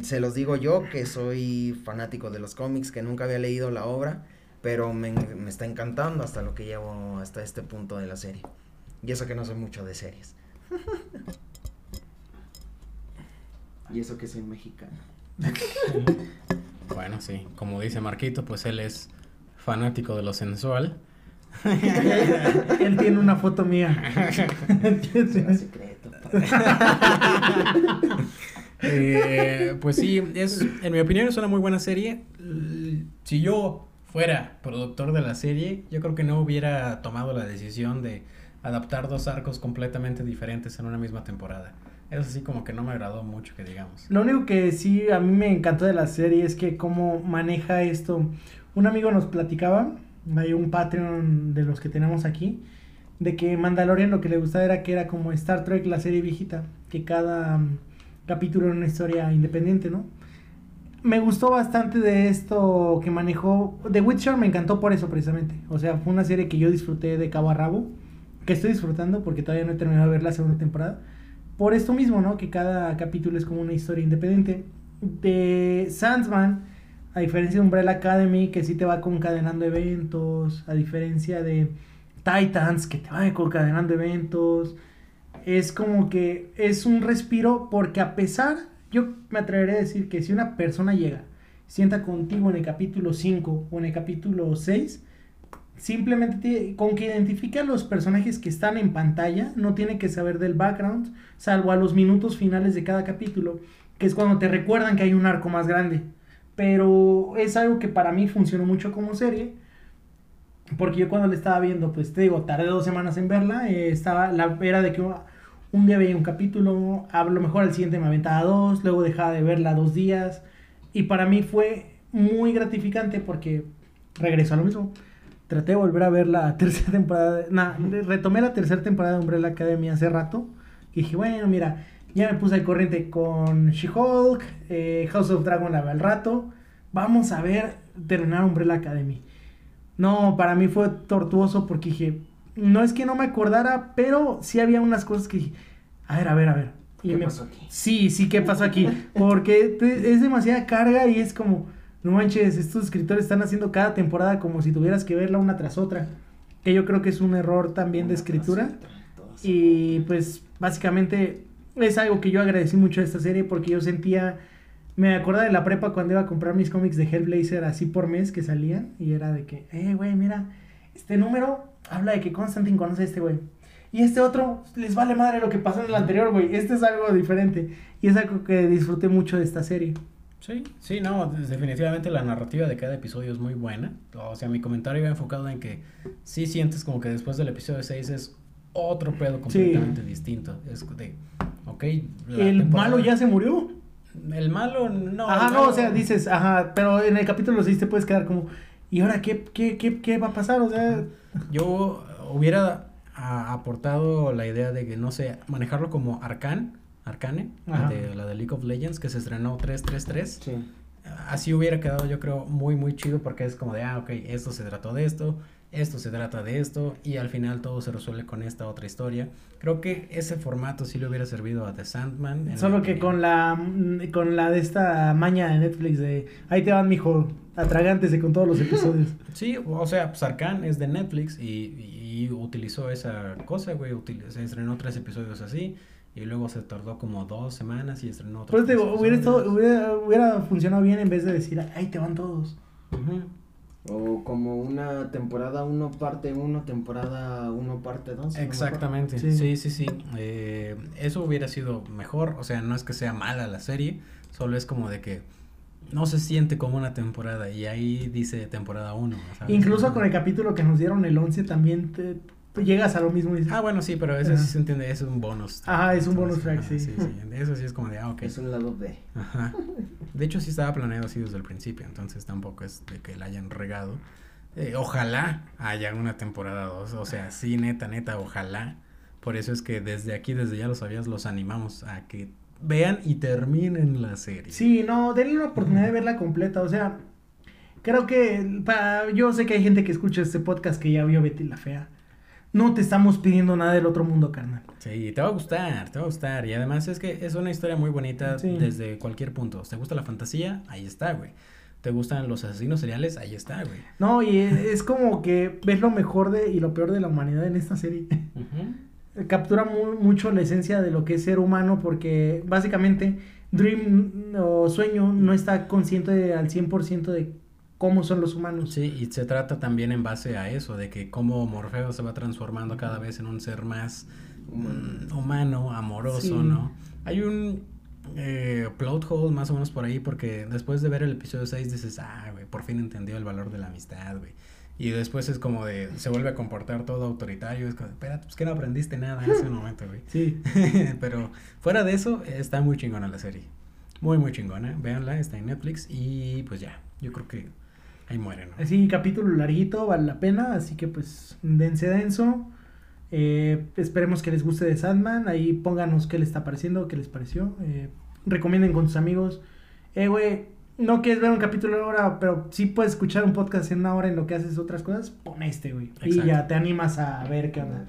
Se los digo yo que soy fanático de los cómics, que nunca había leído la obra, pero me, me está encantando hasta lo que llevo hasta este punto de la serie. Y eso que no soy mucho de series. Y eso que soy mexicano. Bueno, sí, como dice Marquito, pues él es fanático de lo sensual. Él tiene una foto mía. Secreto. pa. Eh, pues sí, es, en mi opinión es una muy buena serie. Si yo fuera productor de la serie, yo creo que no hubiera tomado la decisión de adaptar dos arcos completamente diferentes en una misma temporada. Eso sí como que no me agradó mucho que digamos. Lo único que sí a mí me encantó de la serie es que cómo maneja esto. Un amigo nos platicaba, hay un Patreon de los que tenemos aquí, de que Mandalorian lo que le gustaba era que era como Star Trek, la serie viejita, que cada mm, capítulo era una historia independiente, ¿no? Me gustó bastante de esto que manejó. The Witcher me encantó por eso precisamente. O sea, fue una serie que yo disfruté de cabo a rabo, que estoy disfrutando porque todavía no he terminado de ver la segunda temporada por esto mismo, ¿no? Que cada capítulo es como una historia independiente. De Sandman, a diferencia de Umbrella Academy, que sí te va concadenando eventos, a diferencia de Titans, que te va concadenando eventos, es como que es un respiro porque a pesar, yo me atreveré a decir que si una persona llega, sienta contigo en el capítulo 5 o en el capítulo 6, simplemente con que identifique a los personajes que están en pantalla, no tiene que saber del background, salvo a los minutos finales de cada capítulo, que es cuando te recuerdan que hay un arco más grande. Pero es algo que para mí funcionó mucho como serie, porque yo cuando la estaba viendo, pues te digo, tardé dos semanas en verla, eh, estaba, la, era de que un día veía un capítulo, a lo mejor al siguiente me aventaba dos, luego dejaba de verla dos días, y para mí fue muy gratificante porque regresó a lo mismo traté de volver a ver la tercera temporada. de- Nah, retomé la tercera temporada de Umbrella Academy hace rato. Y dije, bueno, mira, ya me puse al corriente con She-Hulk, eh, House of Dragon la veo al rato. Vamos a ver terminar Umbrella Academy. No, para mí fue tortuoso porque dije, no es que no me acordara, pero sí había unas cosas que dije, a ver, a ver, a ver. Y ¿Qué me- pasó aquí? Sí, sí, ¿qué pasó aquí? Porque te- es demasiada carga y es como, no manches, estos escritores están haciendo cada temporada como si tuvieras que verla una tras otra. Que yo creo que es un error también de Una escritura. otra, Y pues básicamente es algo que yo agradecí mucho de esta serie porque yo sentía, me acordaba de la prepa cuando iba a comprar mis cómics de Hellblazer así por mes que salían y era de que, eh, güey, mira, este número habla de que Constantine conoce a este güey. Y este otro les vale madre lo que pasó en el anterior, güey. Este es algo diferente. Y es algo que disfruté mucho de esta serie. Sí, sí, no, definitivamente la narrativa de cada episodio es muy buena. O sea, mi comentario iba enfocado en que sí sientes como que después del episodio 6 es otro pedo completamente distinto. Es de, ok. el temporada- malo ya se murió. El malo no. ajá, no, o sea, dices, ajá, pero en el capítulo 6 te puedes quedar como, ¿y ahora qué, qué, qué, qué va a pasar? O sea, Yo hubiera a- aportado la idea de que, no sé, manejarlo como Arcan, Arcane, Ajá. de, la de League of Legends, que se estrenó 333. Sí. Así hubiera quedado, yo creo, muy, muy chido porque es como de, ah, ok, esto se trató de esto, esto se trata de esto, y al final todo se resuelve con esta otra historia. Creo que ese formato sí le hubiera servido a The Sandman. en solo que con la con la de esta maña de Netflix de, ahí te van, mijo, atragántese con todos los episodios. Sí, o sea, pues Arcane es de Netflix y, y utilizó esa cosa, güey. util- se estrenó tres episodios así y luego se tardó como dos semanas y estrenó otros. Pues digo, hubiera, hubiera, hubiera funcionado bien en vez de decir, ahí te van todos. Ujú. O como una temporada 1 parte 1, temporada 1 parte 2. Exactamente, Sí. sí, sí, sí. Eh, eso hubiera sido mejor, o sea, no es que sea mala la serie, solo es como de que no se siente como una temporada y ahí dice temporada 1. Incluso con el capítulo que nos dieron el 11 también te llegas a lo mismo y dices, Ah, bueno, sí, pero eso sí Ajá. se entiende, es un bonus. Ajá, es un bonus track, ajá, sí. sí, Eso sí es como de, ah, ok. Es un lado B. Ajá. De hecho, sí estaba planeado así desde el principio, entonces tampoco es de que la hayan regado. Eh, ojalá haya una temporada 2, o sea, sí, neta, neta, ojalá. Por eso es que desde aquí, desde ya lo sabías, los animamos a que vean y terminen la serie. Sí, no, denle una oportunidad de verla completa. O sea, creo que para, yo sé que hay gente que escucha este podcast que ya vio Betty la Fea. No te estamos pidiendo nada del otro mundo, carnal. Sí, te va a gustar, te va a gustar. Y además es que es una historia muy bonita Sí. desde cualquier punto. ¿Te gusta la fantasía? Ahí está, güey. ¿Te gustan los asesinos seriales? Ahí está, güey. No, y es, es como que ves lo mejor de y lo peor de la humanidad en esta serie. Captura mu- mucho la esencia de lo que es ser humano porque básicamente Dream o Sueño no está consciente de- al 100% de cómo son los humanos. Sí, y se trata también en base a eso, de que cómo Morfeo se va transformando cada vez en un ser más mm, humano, amoroso, Sí. ¿no? Hay un eh, plot hole más o menos por ahí, porque después de ver el episodio 6 dices, ah, güey, por fin entendió el valor de la amistad, güey. Y después es como de, se vuelve a comportar todo autoritario, es como, espérate, pues que no aprendiste nada en ese momento, güey. Sí. Pero fuera de eso, está muy chingona la serie. Muy, muy chingona. Véanla, está en Netflix y pues ya, yo creo que ahí muere, ¿no? Sí, capítulo larguito, vale la pena, así que pues dense denso. Eh, esperemos que les guste de Sandman, ahí pónganos qué les está pareciendo, qué les pareció. Eh, recomienden con sus amigos. Eh, güey, no quieres ver un capítulo de hora, pero sí puedes escuchar un podcast en una hora en lo que haces otras cosas, pon este, güey. Y ya te animas a ver qué onda.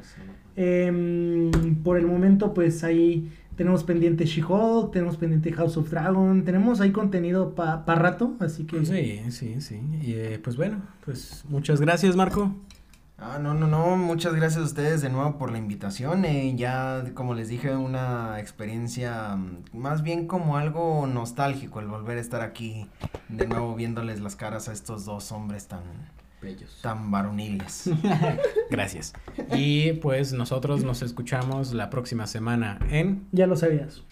Em, por el momento, pues ahí tenemos pendiente She-Hulk, tenemos pendiente House of Dragon, tenemos ahí contenido para rato, así que... Sí, sí, sí. Y eh, pues bueno, pues muchas gracias, Marco. Ah, no, no, no, muchas gracias a ustedes de nuevo por la invitación. eh, ya, como les dije, una experiencia mm, más bien como algo nostálgico el volver a estar aquí de nuevo viéndoles las caras a estos dos hombres tan, Bellos. tan varoniles. Gracias. Y pues nosotros nos escuchamos la próxima semana en... Ya lo sabías.